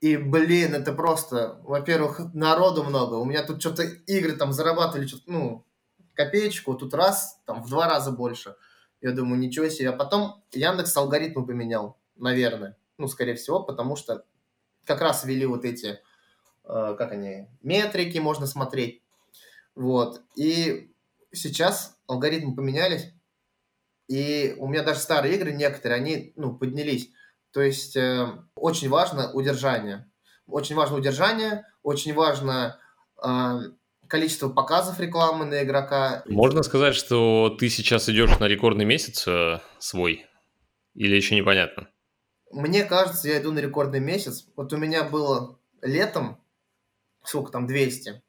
и, блин, это просто, во-первых, народу много. У меня тут что-то игры там зарабатывали, что ну, копеечку, тут раз, там в два раза больше. Я думаю, ничего себе. А потом Яндекс алгоритмы поменял, наверное. Ну, скорее всего, потому что как раз ввели вот эти, э, как они, метрики можно смотреть. Вот. И сейчас алгоритмы поменялись, и у меня даже старые игры некоторые, они, ну, поднялись. То есть э, очень важно удержание. Очень важно удержание, очень важно э, количество показов рекламы на игрока. Можно сказать, что ты сейчас идешь на рекордный месяц э, свой? Или еще непонятно? Мне кажется, я иду на рекордный месяц. Вот у меня было летом, сколько там, 200. Э,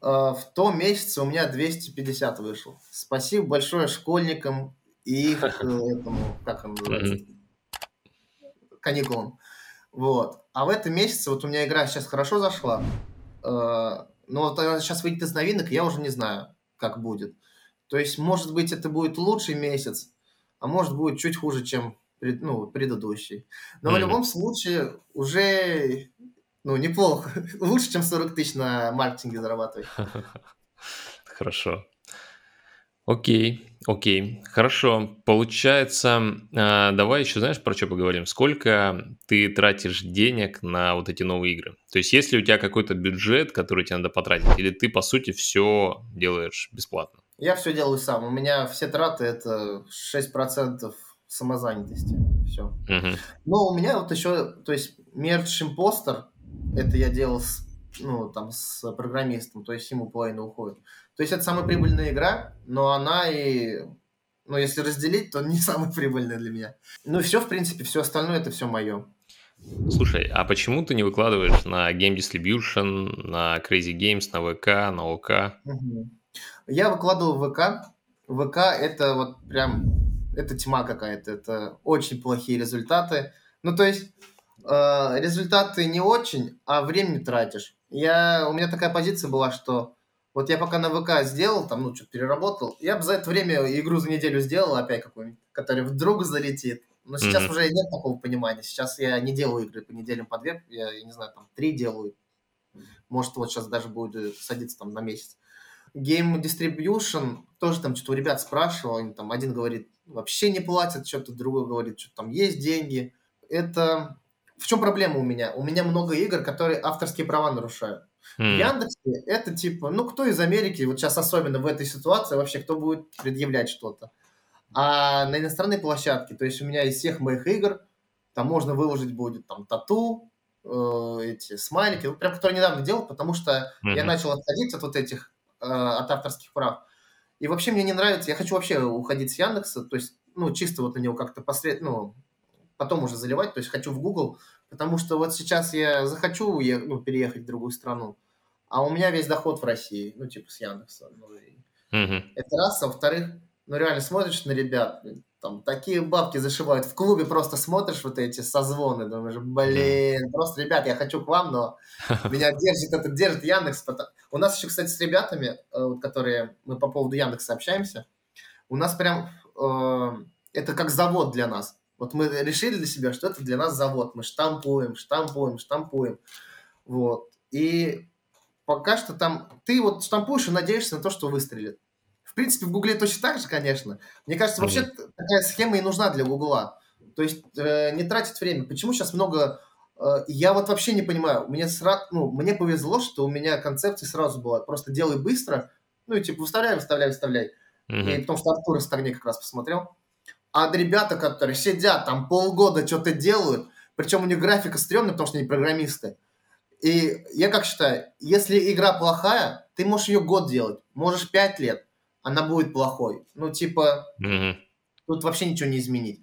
в том месяце у меня 250 вышел. Спасибо большое школьникам и их, этому, как он называется, каникулам. Вот. А в этом месяце вот у меня игра сейчас хорошо зашла. Э, но вот она сейчас выйдет из новинок, я уже не знаю, как будет. То есть, может быть, это будет лучший месяц, а может будет чуть хуже, чем ну, предыдущий. Но mm-hmm. в любом случае уже ну, неплохо. Лучше, чем 40 тысяч на маркетинге зарабатывать. Хорошо. Окей, окей, хорошо. Получается, э, давай еще, знаешь, про что поговорим? Сколько ты тратишь денег на вот эти новые игры? То есть, есть ли у тебя какой-то бюджет, который тебе надо потратить, или ты, по сути, все делаешь бесплатно? Я все делаю сам. У меня все траты – это 6% самозанятости. Все. Угу. Но у меня вот еще, то есть, мерч импостер, это я делал с, ну, там, с программистом, то есть ему половина уходит. То есть это самая прибыльная игра, но она и, ну, если разделить, то не самая прибыльная для меня. Ну, все, в принципе, все остальное это все мое. Слушай, а почему ты не выкладываешь на Game Distribution, на Crazy Games, на ВК, на ОК? Угу. Я выкладывал ВК. ВК это вот прям, это тьма какая-то, это очень плохие результаты. Ну, то есть э, результаты не очень, а времени тратишь. Я, у меня такая позиция была, что вот я пока на ВК сделал, там, ну, что-то переработал, я бы за это время игру за неделю сделал опять какую-нибудь, которая вдруг залетит. Но сейчас mm-hmm. уже нет такого понимания. Сейчас я не делаю игры по неделям по две, я, я не знаю, там, три делаю. Может, вот сейчас даже будет садиться там на месяц. Game Distribution, тоже там что-то у ребят спрашивал, они там один говорит, вообще не платят, что-то другой говорит, что там есть деньги. Это... В чем проблема у меня? У меня много игр, которые авторские права нарушают. Mm. В Яндексе это типа, ну, кто из Америки, вот сейчас особенно в этой ситуации, вообще кто будет предъявлять что-то. А на иностранной площадке, то есть у меня из всех моих игр, там можно выложить будет там тату, э, эти смайлики, ну, прям которые недавно делал, потому что mm-hmm. я начал отходить от вот этих, э, от авторских прав. И вообще мне не нравится, я хочу вообще уходить с Яндекса, то есть, ну, чисто вот на него как-то посред, ну, потом уже заливать, то есть хочу в Google, потому что вот сейчас я захочу уех... ну, переехать в другую страну, а у меня весь доход в России, ну, типа с Яндекса. Ну, и... угу. Это раз, а во-вторых, ну, реально смотришь на ребят, там такие бабки зашивают. В клубе просто смотришь вот эти созвоны, думаешь, блин, просто, ребят, я хочу к вам, но меня держит этот, держит Яндекс. У нас еще, кстати, с ребятами, э, которые мы по поводу Яндекса общаемся, у нас прям э, это как завод для нас. Вот мы решили для себя, что это для нас завод. Мы штампуем, штампуем, штампуем. Вот. И пока что там... Ты вот штампуешь и надеешься на то, что выстрелит. В принципе, в Гугле точно так же, конечно. Мне кажется, вообще mm-hmm. такая схема и нужна для Гугла. То есть э, не тратить время. Почему сейчас много... Э, я вот вообще не понимаю. Мне, сра... ну, мне повезло, что у меня концепция сразу была. Просто делай быстро. Ну и типа выставляй, выставляй, выставляй. Mm-hmm. И потому что Артур из как раз посмотрел. А ребята, которые сидят там полгода что-то делают, причем у них графика стрёмная, потому что они программисты. И я как считаю, если игра плохая, ты можешь ее год делать, можешь пять лет, она будет плохой. Ну, типа, mm-hmm. тут вообще ничего не изменить.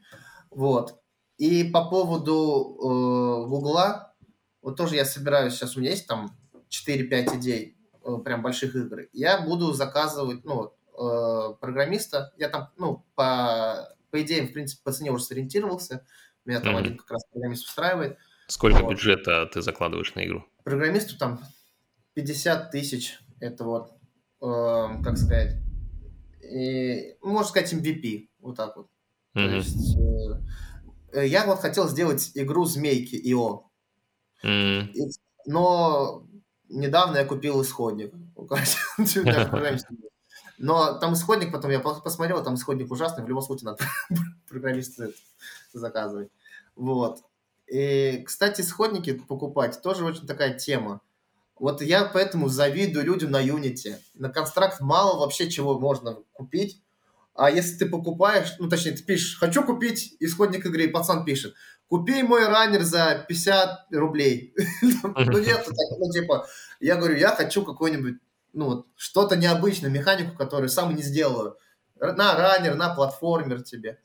Вот. И по поводу э, Гугла, вот тоже я собираюсь, сейчас у меня есть там 4-5 идей, э, прям больших игр. Я буду заказывать, ну, э, программиста, я там, ну, по по идее, в принципе, по цене уже сориентировался. Меня там mm-hmm. один как раз программист устраивает. Сколько вот. бюджета ты закладываешь на игру? Программисту там 50 тысяч. Это вот, э, как сказать, и, можно сказать, MVP. Вот так вот. Mm-hmm. То есть, э, я вот хотел сделать игру Змейки ИО. Mm-hmm. И, но недавно я купил исходник. Но там исходник потом, я посмотрел, там исходник ужасный, в любом случае надо программиста заказывать. Вот. И, кстати, исходники покупать тоже очень такая тема. Вот я поэтому завидую людям на Unity. На констракт мало вообще чего можно купить. А если ты покупаешь, ну, точнее, ты пишешь, хочу купить исходник игры, и пацан пишет, купи мой раннер за 50 рублей. Ну, нет, ну, типа, я говорю, я хочу какой-нибудь ну, вот, что-то необычное, механику, которую сам не сделаю. На раннер, на платформер тебе.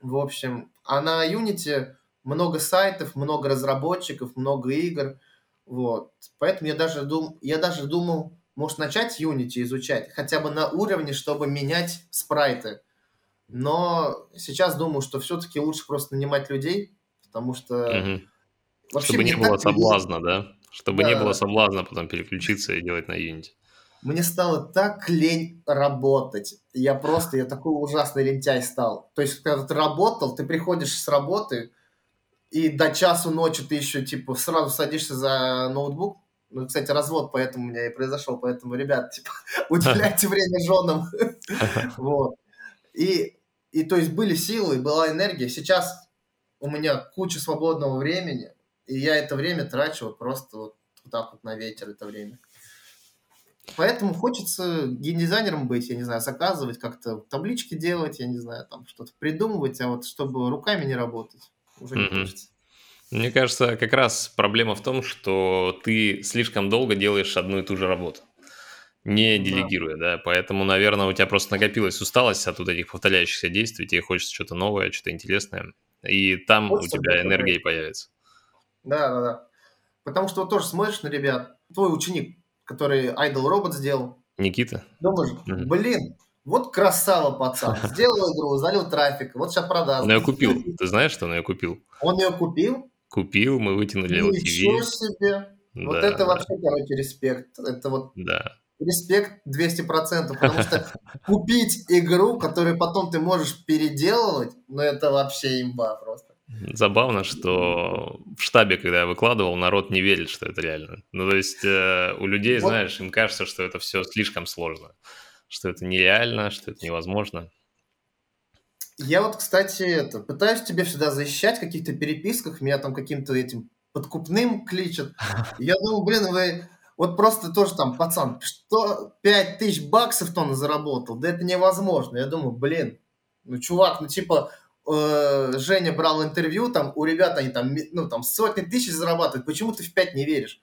В общем, а на Unity много сайтов, много разработчиков, много игр. Вот. Поэтому я даже, дум, я даже думал, может, начать Unity изучать, хотя бы на уровне, чтобы менять спрайты. Но сейчас думаю, что все-таки лучше просто нанимать людей, потому что... Угу. Вообще, чтобы не было соблазна, да? Чтобы да. не было соблазна потом переключиться и делать на Unity. Мне стало так лень работать. Я просто, я такой ужасный лентяй стал. То есть, когда ты работал, ты приходишь с работы, и до часу ночи ты еще, типа, сразу садишься за ноутбук. Ну, кстати, развод поэтому у меня и произошел. Поэтому, ребят, типа, уделяйте время женам. Вот. И, и, то есть, были силы, была энергия. Сейчас у меня куча свободного времени и я это время трачу вот просто вот, вот так вот на ветер это время. Поэтому хочется геймдизайнером быть, я не знаю, заказывать как-то таблички делать, я не знаю, там что-то придумывать, а вот чтобы руками не работать, уже не mm-hmm. хочется. Мне кажется, как раз проблема в том, что ты слишком долго делаешь одну и ту же работу, не делегируя, да. да. Поэтому, наверное, у тебя просто накопилась усталость от вот этих повторяющихся действий, тебе хочется что-то новое, что-то интересное, и там хочется у тебя энергия появится. Да, да, да. Потому что вот тоже смотришь на ребят, твой ученик, который Idol Робот сделал. Никита. Думаешь, угу. блин, вот красава пацан. Сделал игру, залил трафик, вот сейчас продаст. Он ее купил. Ты знаешь, что он ее купил? Он ее купил? Купил, мы вытянули LTV. Ничего себе. Да, вот это вообще, короче, респект. Это вот да. респект 200%, потому что купить игру, которую потом ты можешь переделывать, ну это вообще имба просто. Забавно, что в штабе, когда я выкладывал, народ не верит, что это реально. Ну, то есть э, у людей, вот. знаешь, им кажется, что это все слишком сложно, что это нереально, что это невозможно. Я вот, кстати, это, пытаюсь тебе всегда защищать в каких-то переписках, меня там каким-то этим подкупным кличат. Я думаю, блин, вы вот просто тоже там, пацан, что 5 тысяч баксов он заработал, да это невозможно. Я думаю, блин, ну, чувак, ну, типа, э, Женя брал интервью, там у ребят они там, ну, там сотни тысяч зарабатывают, почему ты в пять не веришь?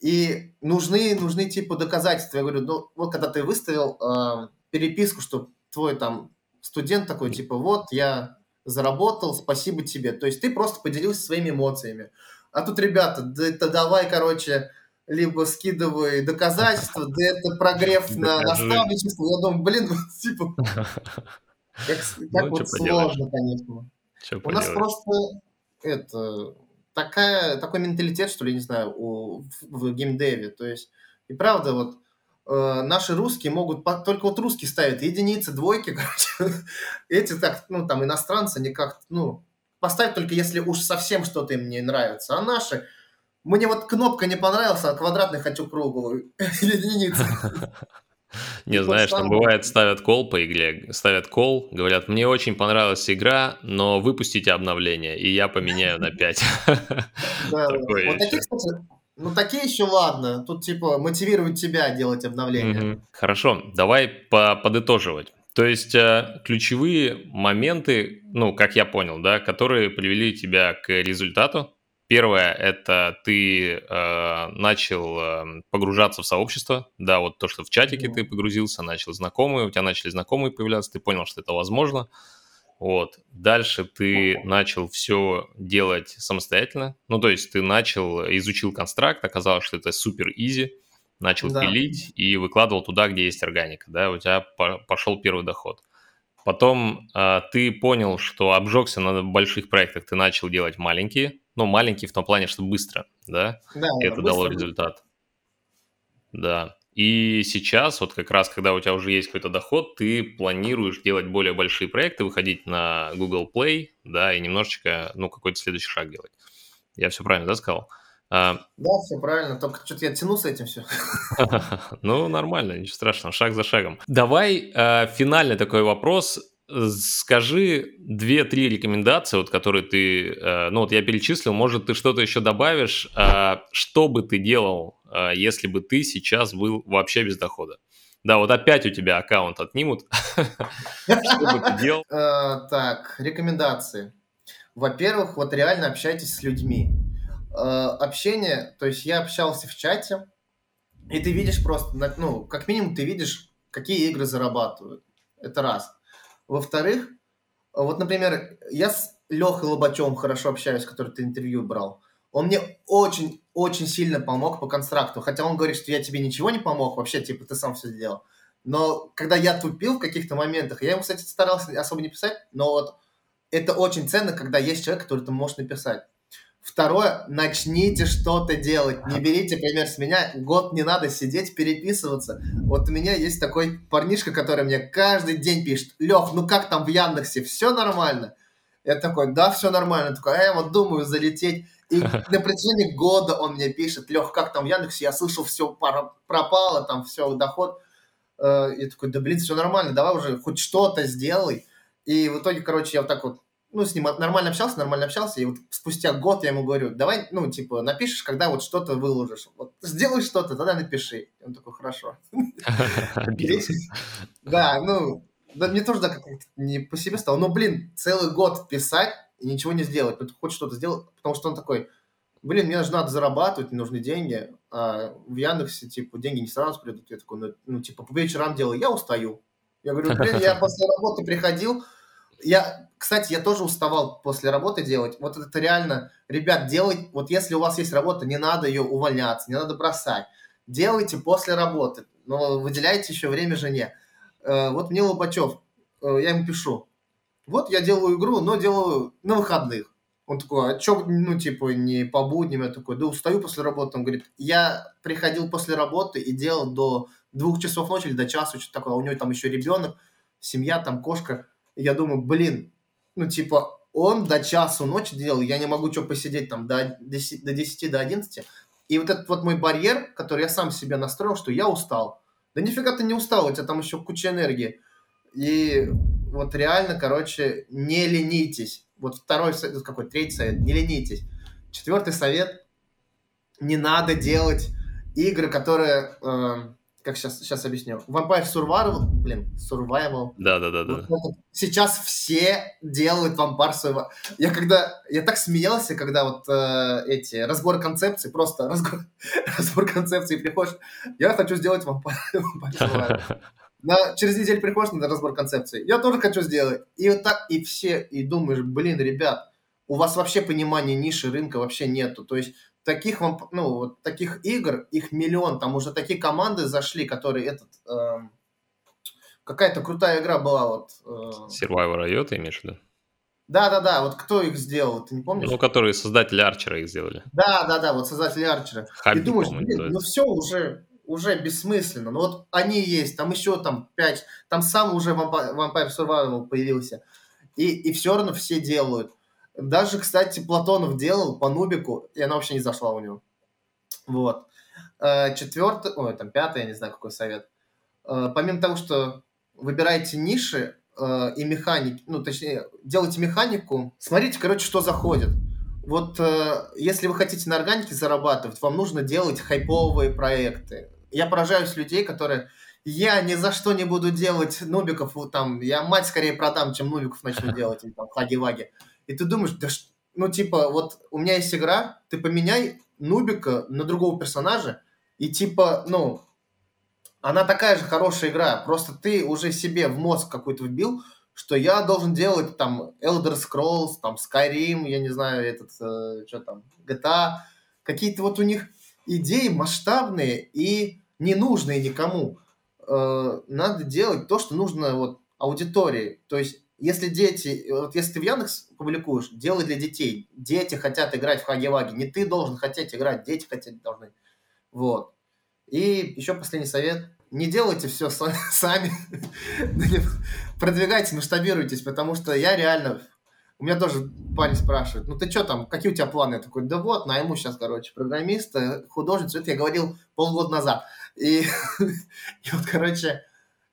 И нужны, нужны типа доказательства. Я говорю, ну вот когда ты выставил э, переписку, что твой там студент такой, типа, вот я заработал, спасибо тебе. То есть ты просто поделился своими эмоциями. А тут, ребята, да это давай, короче, либо скидывай доказательства, да это прогрев на наставничество. Я думаю, блин, типа, Как, как ну, вот сложно, конечно. Что У поделаешь? нас просто это такая, такой менталитет, что ли, не знаю, у, в, в геймдеве. То есть, и правда, вот э, наши русские могут, по- только вот русские ставят единицы, двойки, короче. Эти так, ну, там, иностранцы никак, ну, поставить только если уж совсем что-то им не нравится. А наши, мне вот кнопка не понравилась, а квадратный хочу круглую. Единицы. Не, знаешь, там бывает ставят кол по игре, ставят кол, говорят, мне очень понравилась игра, но выпустите обновление, и я поменяю на 5. Да, да. Такое Вот такие, еще. кстати, ну, такие еще ладно. Тут, типа, мотивируют тебя делать обновления. Мгм. Хорошо, давай по- подытоживать. То есть э, ключевые моменты, ну, как я понял, да, которые привели тебя к результату. Первое, это ты э, начал э, погружаться в сообщество, да, вот то, что в чатике ты погрузился, начал знакомые, у тебя начали знакомые появляться, ты понял, что это возможно. Вот. Дальше ты начал все делать самостоятельно. Ну, то есть ты начал, изучил констракт, оказалось, что это супер изи, начал Да. пилить и выкладывал туда, где есть органика, да, у тебя по- пошел первый доход. Потом а, ты понял, что обжегся на больших проектах, ты начал делать маленькие, ну, маленькие в том плане, что быстро, да, Да, это быстро дало результат. Да. И сейчас, вот как раз, когда у тебя уже есть какой-то доход, ты планируешь делать более большие проекты, выходить на Google Play, да, и немножечко, ну, какой-то следующий шаг делать. Я все правильно, да, сказал? А, Да, все правильно. Только что-то я тяну с этим все. Ну, нормально, ничего страшного, шаг за шагом. Давай э, финальный такой вопрос. Скажи две-три рекомендации, вот, которые ты, э, ну вот я перечислил, может ты что-то еще добавишь, э, что бы ты делал, э, если бы ты сейчас был вообще без дохода? Да, вот опять у тебя аккаунт отнимут. Что бы ты делал? Так, рекомендации. Во-первых, вот реально общайтесь с людьми. Общение, то есть я общался в чате, и ты видишь просто, ну, как минимум ты видишь, какие игры зарабатывают. Это раз. Во-вторых, вот, например, я с Лехой Лобачевым хорошо общаюсь, который ты интервью брал. Он мне очень-очень сильно помог по констракту. Хотя он говорит, что я тебе ничего не помог, вообще, типа, ты сам все сделал. Но когда я тупил в каких-то моментах, я ему, кстати, старался особо не писать, но вот это очень ценно, когда есть человек, который ты можешь написать. Второе, начните что-то делать. Не берите пример с меня. Год не надо сидеть, переписываться. Вот у меня есть такой парнишка, который мне каждый день пишет. Лех, ну как там в Яндексе? Все нормально? Я такой, да, все нормально. Такой, а я вот думаю залететь. И на протяжении года он мне пишет, Лех, как там в Яндексе? Я слышал, все пропало, там все, доход. Э, Я такой, да блин, все нормально, давай уже хоть что-то сделай. И в итоге, короче, я вот так вот ну, с ним нормально общался, нормально общался, и вот спустя год я ему говорю, давай, ну, типа, напишешь, когда вот что-то выложишь. Вот сделай что-то, тогда напиши. И он такой, хорошо. Да, ну, да, мне тоже как не по себе стало. Но, блин, целый год писать и ничего не сделать. Хоть что-то сделал, потому что он такой, блин, мне же надо зарабатывать, мне нужны деньги. А в Яндексе, типа, деньги не сразу придут. Я такой, ну, ну типа, по вечерам делаю, я устаю. Я говорю, блин, я после работы приходил, я, кстати, я тоже уставал после работы делать. Вот это реально, ребят, делать, вот если у вас есть работа, не надо ее увольняться, не надо бросать. Делайте после работы, но выделяйте еще время жене. Э, Вот мне Лобачев, э, я ему пишу, вот я делаю игру, но делаю на выходных. Он такой, а что, ну, типа, не по будням? Я такой, да устаю после работы. Он говорит, я приходил после работы и делал до двух часов ночи или до часа, что-то такое. А у него там еще ребенок, семья, там кошка. Я думаю, блин, ну, типа, он до часу ночи делал, я не могу что посидеть там до 10, до 10, до 11. И вот этот вот мой барьер, который я сам себе настроил, что я устал. Да нифига ты не устал, у тебя там еще куча энергии. И вот реально, короче, не ленитесь. Вот второй совет, какой, третий совет, не ленитесь. Четвертый совет, не надо делать игры, которые, э, как сейчас, сейчас объясню, Vampire Survival, блин, Survival. Да-да-да. Вот сейчас все делают Vampire Survival. Я когда, я так смеялся, когда вот э, эти разборы концепций, просто разбор, разбор концепций приходишь, я хочу сделать Vampire, Vampire Survival. На, через неделю приходишь на разбор концепции. Я тоже хочу сделать. И вот так, и все, и думаешь, блин, ребят, у вас вообще понимания ниши рынка вообще нету. То есть таких вам, ну, вот таких игр, их миллион, там уже такие команды зашли, которые этот, э, какая-то крутая игра была, вот. Э, Survivor IO ты имеешь в виду? да-да-да, вот кто их сделал, ты не помнишь? Ну, которые создатели Арчера их сделали. Да-да-да, вот создатели Арчера. Хабби, и думаешь, блин, ну все, уже, уже бессмысленно. Ну вот они есть, там еще там 5, там сам уже Vampire Survival появился. И, и все равно все делают. Даже, кстати, Платонов делал по Нубику, и она вообще не зашла у него. Вот. Э, Четвертый, ой, там пятый, я не знаю, какой совет. Э, помимо того, что выбираете ниши э, и механики, ну, точнее, делайте механику, смотрите, короче, что заходит. Вот если вы хотите на органике зарабатывать, вам нужно делать хайповые проекты. Я поражаюсь людей, которые я ни за что не буду делать нубиков, там, я мать скорее продам, чем нубиков начну делать, или там, хаги-ваги. И ты думаешь, да ну, типа, вот у меня есть игра, ты поменяй нубика на другого персонажа, и типа, ну, она такая же хорошая игра, просто ты уже себе в мозг какой-то вбил, что я должен делать там Elder Scrolls, там Skyrim, я не знаю, этот, э, что там, GTA, какие-то вот у них идеи масштабные и ненужные никому. Э, надо делать то, что нужно вот аудитории. То есть, если дети, вот если ты в Яндекс публикуешь, делай для детей. Дети хотят играть в Хаги-Ваги. Не ты должен хотеть играть, дети хотеть должны. Вот. И еще последний совет. Не делайте все сами. Продвигайте, масштабируйтесь, потому что я реально... У меня тоже парень спрашивает, ну ты что там, какие у тебя планы? Я такой, да вот, найму сейчас, короче, программиста, художницу. Это я говорил полгода назад. И, и вот, короче,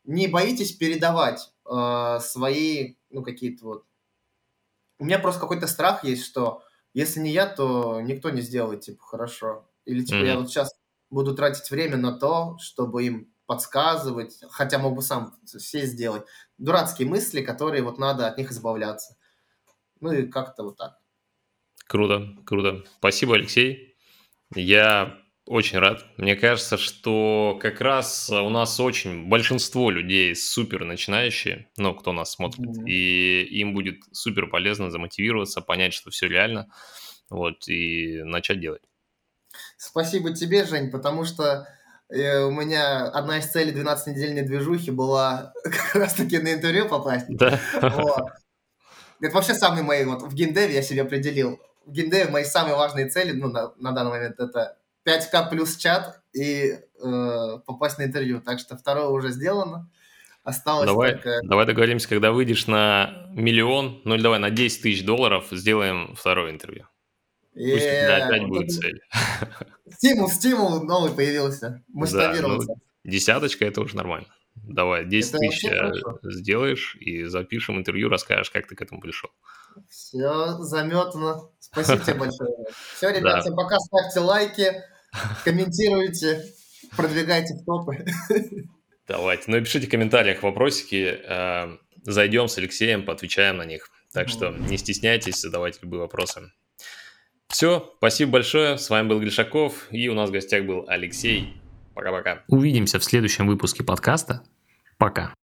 не боитесь передавать э, свои, ну, какие-то вот... У меня просто какой-то страх есть, что если не я, то никто не сделает, типа, хорошо. Или, типа, mm-hmm. я вот сейчас буду тратить время на то, чтобы им подсказывать, хотя мог бы сам все сделать. Дурацкие мысли, которые вот надо от них избавляться. Ну и как-то вот так. Круто, круто. Спасибо, Алексей. Я очень рад. Мне кажется, что как раз у нас очень большинство людей супер начинающие, ну, кто нас смотрит, mm-hmm. и им будет супер полезно замотивироваться, понять, что все реально, вот, и начать делать. Спасибо тебе, Жень, потому что э, у меня одна из целей 12-недельной движухи была как раз-таки на интервью попасть. Да. Вот. Это вообще самые мои, вот в геймдеве я себе определил. В геймдеве мои самые важные цели, ну, на, на данный момент, это 5К плюс чат и э, попасть на интервью. Так что второе уже сделано. Осталось давай, только... давай договоримся, когда выйдешь на миллион, ну или давай на 10 тысяч долларов, сделаем второе интервью. Пусть yeah, опять вот будет цель. Стимул, стимул новый появился. Масштабировался. Да, ну, десяточка – это уже нормально. Давай, 10 это тысяч э, сделаешь и запишем интервью, расскажешь, как ты к этому пришел. Все, заметано. Спасибо тебе большое. Все, ребята, всем пока. Ставьте лайки, комментируйте, продвигайте в топы. Давайте. Ну и пишите в комментариях вопросики. Э, зайдем с Алексеем, поотвечаем на них. Так что не стесняйтесь, задавайте любые вопросы. Все, спасибо большое. С вами был Гришаков, и у нас в гостях был Алексей. Пока-пока. Увидимся в следующем выпуске подкаста. Пока.